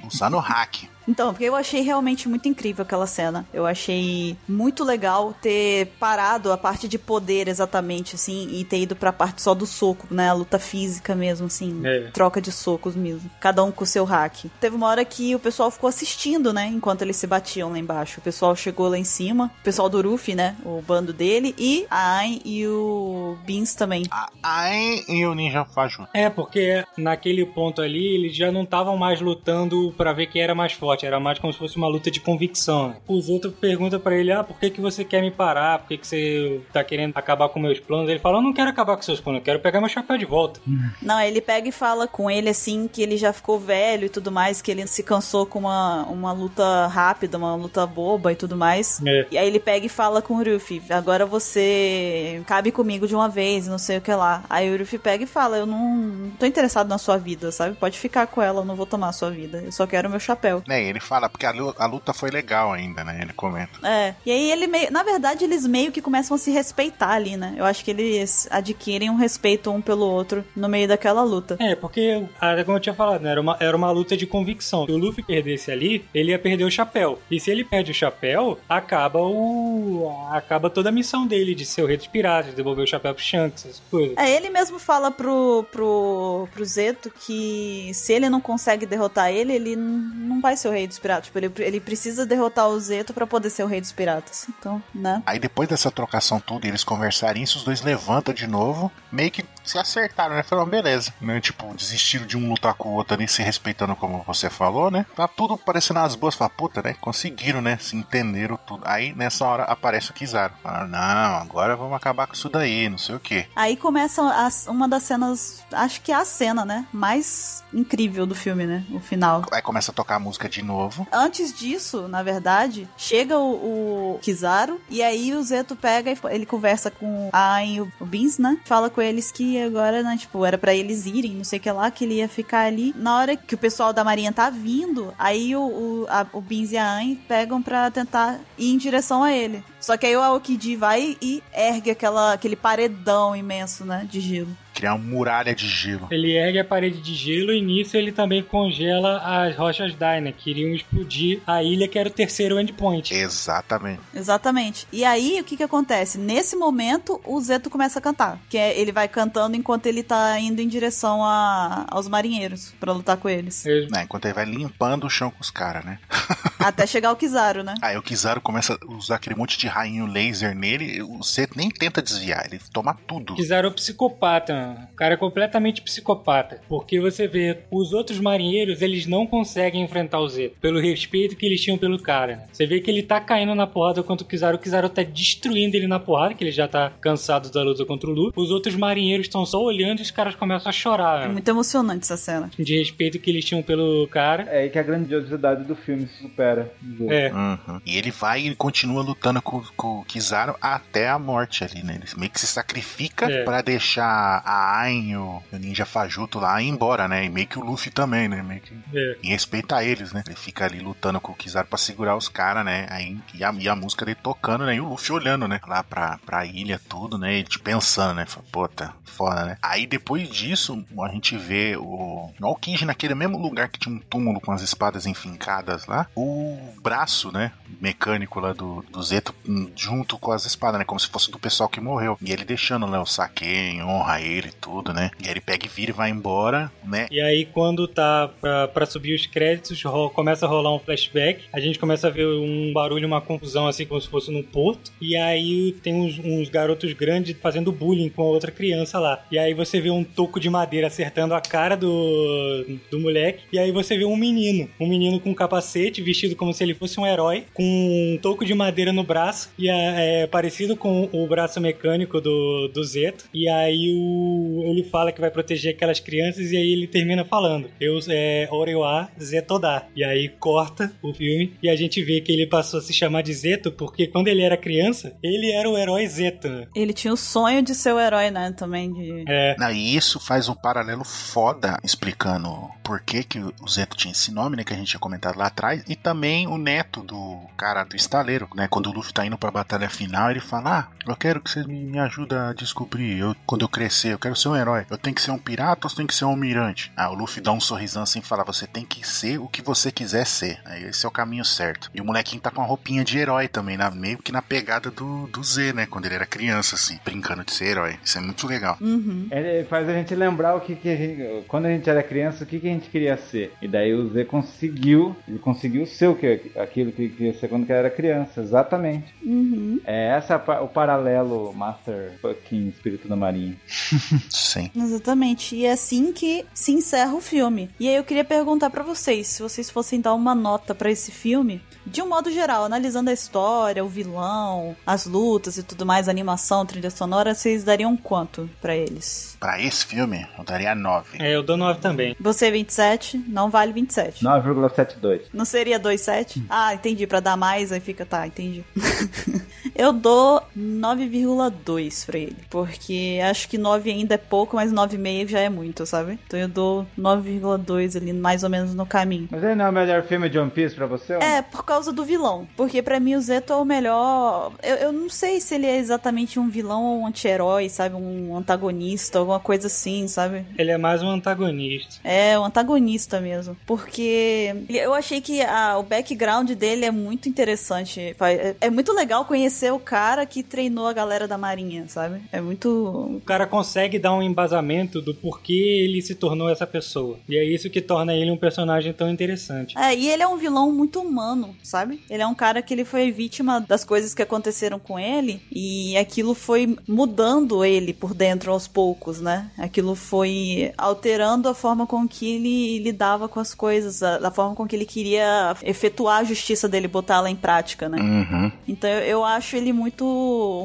Usando hack. Então, porque eu achei realmente muito incrível aquela cena. Eu achei muito legal ter parado a parte de poder exatamente, assim, e ter ido pra parte só do soco, né? A luta física mesmo, assim. É. Troca de socos mesmo. Cada um com o seu hack. Teve uma hora que o pessoal ficou assistindo, né? Enquanto eles se batiam lá embaixo. O pessoal chegou lá em cima. O pessoal do Ruffy, né? O bando dele. E a Ain e o Beans também. A Ain e o Ninja Fajuto. É, porque naquele ponto ali eles já não estavam mais lutando pra ver quem era mais forte, era mais como se fosse uma luta de convicção. Os outros perguntam pra ele: "Ah, por que que você quer me parar? Por que que você tá querendo acabar com meus planos?" Ele fala: "Eu não quero acabar com seus planos, eu quero pegar meu chapéu de volta". Não, ele pega e fala com ele assim que ele já ficou velho e tudo mais, que ele se cansou com uma, uma luta rápida, uma luta boba e tudo mais. É. E aí ele pega e fala com o Ruffy, agora você cabe comigo de uma vez, não sei o que lá. Aí o Ruffy pega e fala, eu não, não tô interessado na sua vida, sabe? Pode ficar com ela, eu não vou tomar a sua vida. Eu só quero o meu chapéu. Ele fala, porque a lu- a luta foi legal ainda, né? Ele comenta. É. E aí ele meio. Na verdade, eles meio que começam a se respeitar ali, né? Eu acho que eles adquirem um respeito um pelo outro no meio daquela luta. É, porque, como eu tinha falado, né, era, uma, era uma luta de convicção. Se o Luffy perdesse ali, ele ia perder o chapéu. E se ele perde o chapéu, acaba o. acaba toda a missão dele de ser o rei dos piratas, devolver o chapéu pro Shanks, essas coisas. É, ele mesmo fala pro, pro, pro Zeto que se ele não consegue derrotar ele, ele não vai ser o rei dos piratas. Tipo, ele, ele precisa derrotar o Zeto pra poder ser o rei dos piratas. Então, né? Aí depois dessa trocação toda, eles conversarem isso, os dois levantam de novo, meio que se acertaram, né? Falaram, beleza. Né? Tipo, desistiram de um lutar com o outro ali, se respeitando como você falou, né? Tá tudo parecendo as boas. Fala, puta, né? Conseguiram, né? Se entenderam tudo. Aí nessa hora aparece o Kizaru. Fala, não, agora vamos acabar com isso daí, não sei o que. Aí começa as- uma das cenas, acho que é a cena, né? Mais incrível do filme, né? O final. Aí começa a tocar a música de novo. Antes disso, na verdade, chega o, o Kizaru e aí o Zeto pega e ele conversa com a Ain e o Beans, né? Fala com eles que agora, né, tipo, era pra eles irem, não sei o que lá, que ele ia ficar ali. Na hora que o pessoal da Marinha tá vindo, aí o, o, a- o Beans e a Ain pegam pra tentar ir em direção a ele. Só que aí o Aokiji vai e ergue aquela, aquele paredão imenso, né, de gelo. Criar uma muralha de gelo. Ele ergue a parede de gelo e nisso ele também congela as rochas Dyna, que iriam explodir a ilha que era o terceiro endpoint. Exatamente. Exatamente. E aí, o que que acontece? Nesse momento, o Zeto começa a cantar. Que é, ele vai cantando enquanto ele tá indo em direção a- aos marinheiros pra lutar com eles. Né, enquanto ele vai limpando o chão com os caras, né? <laughs> Até chegar o Kizaru, né? Aí o Kizaru começa a usar aquele monte de rainho laser nele, o Zeto nem tenta desviar, ele toma tudo. Kizaru é um psicopata, mano. o cara é completamente psicopata. Porque você vê, os outros marinheiros, eles não conseguem enfrentar o Zeto, pelo respeito que eles tinham pelo cara. né? Você vê que ele tá caindo na porrada contra o Kizaru, o Kizaru tá destruindo ele na porrada, que ele já tá cansado da luta contra o Lu. Os outros marinheiros estão só olhando e os caras começam a chorar, É mano. muito emocionante essa cena. De respeito que eles tinham pelo cara. É aí que a grandiosidade do filme se supera. É. Uhum. E ele vai e continua lutando com, com o Kizaru até a morte ali, né? Ele meio que se sacrifica É. pra deixar a Ain, o, o Ninja Fajuto lá ir embora, né? E meio que o Luffy também, né? Meio que É. em respeitar eles, né? Ele fica ali lutando com o Kizaru pra segurar os caras, né? Aí, e, a, e a música dele tocando, né? E o Luffy olhando, né? Lá pra, pra ilha, tudo, né? E te pensando, né? Fala, Puta, foda, né? Aí depois disso, a gente vê o, Aokiji naquele mesmo lugar que tinha um túmulo com as espadas enfincadas lá. O braço, né? Mecânico lá do, do Zeto junto com as espadas, né? Como se fosse do pessoal que morreu. E ele deixando, né? O saque em honra a ele e tudo, né? E aí ele pega e vira e vai embora, né? E aí, quando tá pra, pra subir os créditos, começa a rolar um flashback. A gente começa a ver um barulho, uma confusão, assim, como se fosse num porto. E aí tem uns, uns garotos grandes fazendo bullying com a outra criança lá. E aí você vê um toco de madeira acertando a cara do, do moleque. E aí você vê um menino. Um menino com um capacete, vestido como se ele fosse um herói, com um toco de madeira no braço. E é, é parecido com o braço mecânico do, do Zeto. E aí o, ele fala que vai proteger aquelas crianças. E aí ele termina falando: Eu é Orewa Zetoda. E aí corta o filme. E a gente vê que ele passou a se chamar de Zeto porque quando ele era criança, ele era o herói Zeto. né? Ele tinha o sonho de ser o herói, né? Também de. É. Não, e isso faz um paralelo foda explicando por que, que o Zeto tinha esse nome, né? Que a gente tinha comentado lá atrás. E também também o neto do cara do estaleiro, né? Quando o Luffy tá indo pra batalha final, ele fala: Ah, eu quero que vocês me, me ajudem a descobrir. Eu, quando eu crescer, eu quero ser um herói. Eu tenho que ser um pirata ou eu tenho que ser um almirante? Ah, o Luffy dá um sorrisão assim e fala: Você tem que ser o que você quiser ser. Aí esse é o caminho certo. E o molequinho tá com uma roupinha de herói também, na, meio que na pegada do, do Z, né? Quando ele era criança, assim, brincando de ser herói. Isso é muito legal. Uhum. Ele faz a gente lembrar o que, que a gente, quando a gente era criança, o que, que a gente queria ser. E daí o Z conseguiu, ele conseguiu ser o que, aquilo que ele queria ser quando ele era criança, exatamente. Uhum. É essa é o paralelo Master fucking Espírito da Marinha. <laughs> Sim. <laughs> Exatamente. E é assim que se encerra o filme. E aí eu queria perguntar pra vocês, se vocês fossem dar uma nota pra esse filme, de um modo geral, analisando a história, o vilão, as lutas e tudo mais, a animação, trilha sonora, vocês dariam quanto pra eles? Pra esse filme, eu daria 9. É, eu dou 9 também. Você 27, não vale 27. 9,72. Não seria 2,7? Ah, entendi. Pra dar mais, aí fica. Tá, entendi. <laughs> eu dou 9,2 pra ele. Porque acho que 9 ainda é pouco, mas 9,5 já é muito, sabe? Então eu dou 9,2 ali, mais ou menos no caminho. Mas ele não é o melhor filme de One Piece pra você? É, por causa do vilão. Porque pra mim o Zeto é o melhor. Eu, eu não sei se ele é exatamente um vilão ou um anti-herói, sabe? Um antagonista, alguma coisa assim, sabe? Ele é mais um antagonista. É, um antagonista mesmo. Porque eu achei que a- o background dele é muito interessante. É, é muito legal conhecer o cara que treinou a galera da Marinha, sabe? É muito. O cara consegue dar um embasamento do porquê ele se tornou essa pessoa. E é isso que torna ele um personagem tão interessante. É, e ele é um vilão muito humano, sabe? Ele é um cara que ele foi vítima das coisas que aconteceram com ele e aquilo foi mudando ele por dentro aos poucos, né? Aquilo foi alterando a forma com que ele lidava com as coisas, a, a forma com que ele queria efetuar a justiça dele, botar ela em prática, né? Uhum. Então eu, eu acho ele muito.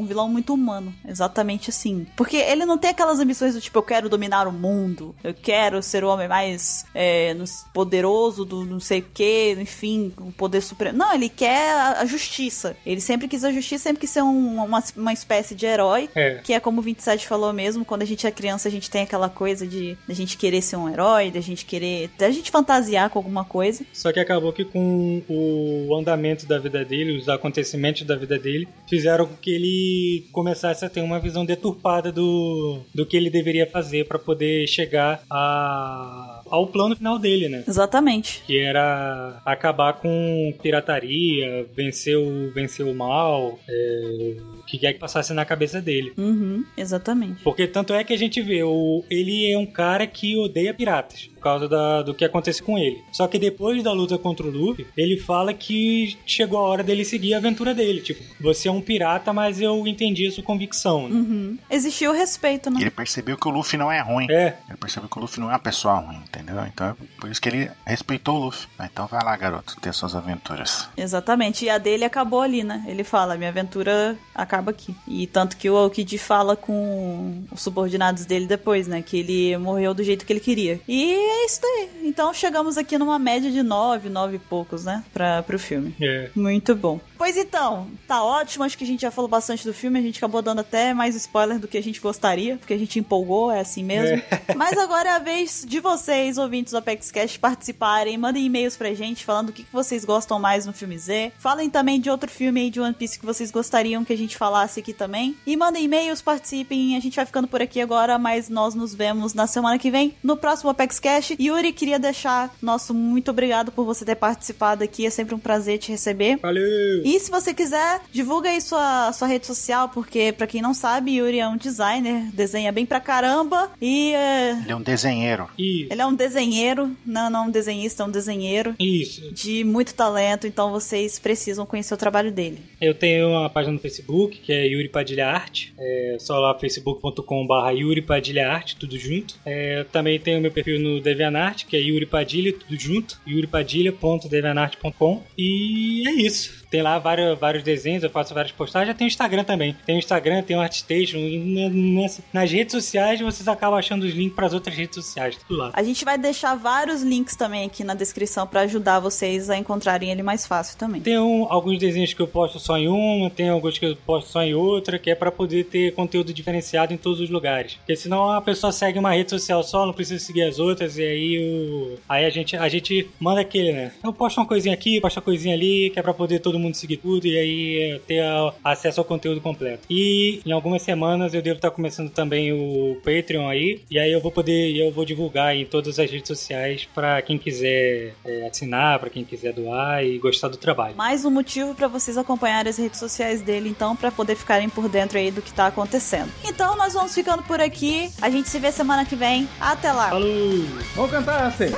um vilão muito humano. Exatamente assim. Porque ele não tem aquelas ambições do tipo, eu quero dominar o mundo, eu quero ser o homem mais é, poderoso do não sei o que, enfim, o poder supremo. Não, ele quer a, a justiça. Ele sempre quis a justiça, sempre quis ser um- uma, uma espécie de herói. É. Que é como o 27 falou mesmo, quando a gente é criança, a gente tem aquela coisa de a gente querer ser um herói, da gente querer. da gente fantasiar com alguma coisa. Só que acabou que com o andamento da vida dele, os acontecimentos da vida dele, fizeram com que ele começasse a ter uma visão deturpada do, do que ele deveria fazer para poder chegar a, ao plano final dele, né? Exatamente. Que era acabar com pirataria, vencer o, vencer o mal, é, o que quer que passasse na cabeça dele. Uhum, exatamente. Porque tanto é que a gente vê, o, ele é um cara que odeia piratas, causa da- do que acontece com ele. Só que depois da luta contra o Luffy, ele fala que chegou a hora dele seguir a aventura dele. Tipo, você é um pirata, mas eu entendi a sua convicção. Né? Uhum. Existiu o respeito, né? Ele percebeu que o Luffy não é ruim. É, Ele percebeu que o Luffy não é uma pessoa ruim, entendeu? Então é por isso que ele respeitou o Luffy. Ah, Então vai lá, garoto, ter suas aventuras. Exatamente. E a dele acabou ali, né? Ele fala, minha aventura acaba aqui. E tanto que o Aokiji fala com os subordinados dele depois, né? Que ele morreu do jeito que ele queria. E é isso daí. Então chegamos aqui numa média de nove, nove e poucos, né? Pra, pro filme. é. Muito bom. Pois então, tá ótimo. Acho que a gente já falou bastante do filme. A gente acabou dando até mais spoiler do que a gente gostaria, porque a gente empolgou, é assim mesmo. <laughs> Mas agora é a vez de vocês, ouvintes do Apex Cash, participarem. Mandem e-mails pra gente falando o que que vocês gostam mais no filme Z. Falem também de outro filme aí de One Piece que vocês gostariam que a gente falasse aqui também. E mandem e-mails, participem. A gente vai ficando por aqui agora, mas nós nos vemos na semana que vem, no próximo Apex Cash. Yuri, queria deixar nosso muito obrigado por você ter participado aqui. É sempre um prazer te receber. Valeu! E se você quiser, divulga aí sua, sua rede social, porque pra quem não sabe, Yuri é um designer, desenha bem pra caramba e é, Ele é um desenheiro. E ele é um desenheiro, não, não um desenhista, é um desenheiro isso. de muito talento, então vocês precisam conhecer o trabalho dele. Eu tenho uma página no Facebook, que é Yuri Padilha Arte. É só lá facebook.com.br Yuri Padilha Arte, tudo junto. É, também tenho meu perfil no DeviantArt, que é Yuri Padilha, tudo junto. yuripadilha.deviantart.com E é isso. Tem lá vários, vários desenhos, eu faço várias postagens. Já tem o Instagram também. Tem o Instagram, tem o Artstation. Na- nas, nas redes sociais vocês acabam achando os links para as outras redes sociais, tudo lá. A gente vai deixar vários links também aqui na descrição pra ajudar vocês a encontrarem ele mais fácil também. Tem um- alguns desenhos que eu posto só em uma, tem alguns que eu posto só em outra, que é pra poder ter conteúdo diferenciado em todos os lugares. Porque senão a pessoa segue uma rede social só, não precisa seguir as outras, e e aí o. Aí a gente, a gente manda aquele, né? Eu posto uma coisinha aqui, posto uma coisinha ali, que é pra poder todo mundo seguir tudo e aí ter acesso ao conteúdo completo. E em algumas semanas eu devo estar começando também o Patreon aí, e aí eu vou poder, eu vou divulgar em todas as redes sociais pra quem quiser é, assinar, pra quem quiser doar e gostar do trabalho. Mais um motivo pra vocês acompanharem as redes sociais dele, então, pra poder ficarem por dentro aí do que tá acontecendo. Então, nós vamos ficando por aqui. A gente se vê semana que vem. Até lá. Falou! Vamos cantar assim.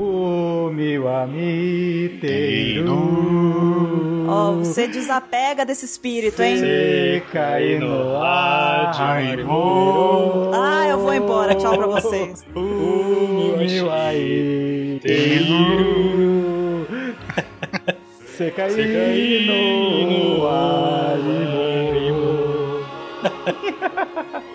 O meu amiteiro. Ó, você desapega desse espírito, hein? Se cair no ar de. Ah, eu vou embora. Tchau pra vocês. Se cair no ar. <laughs>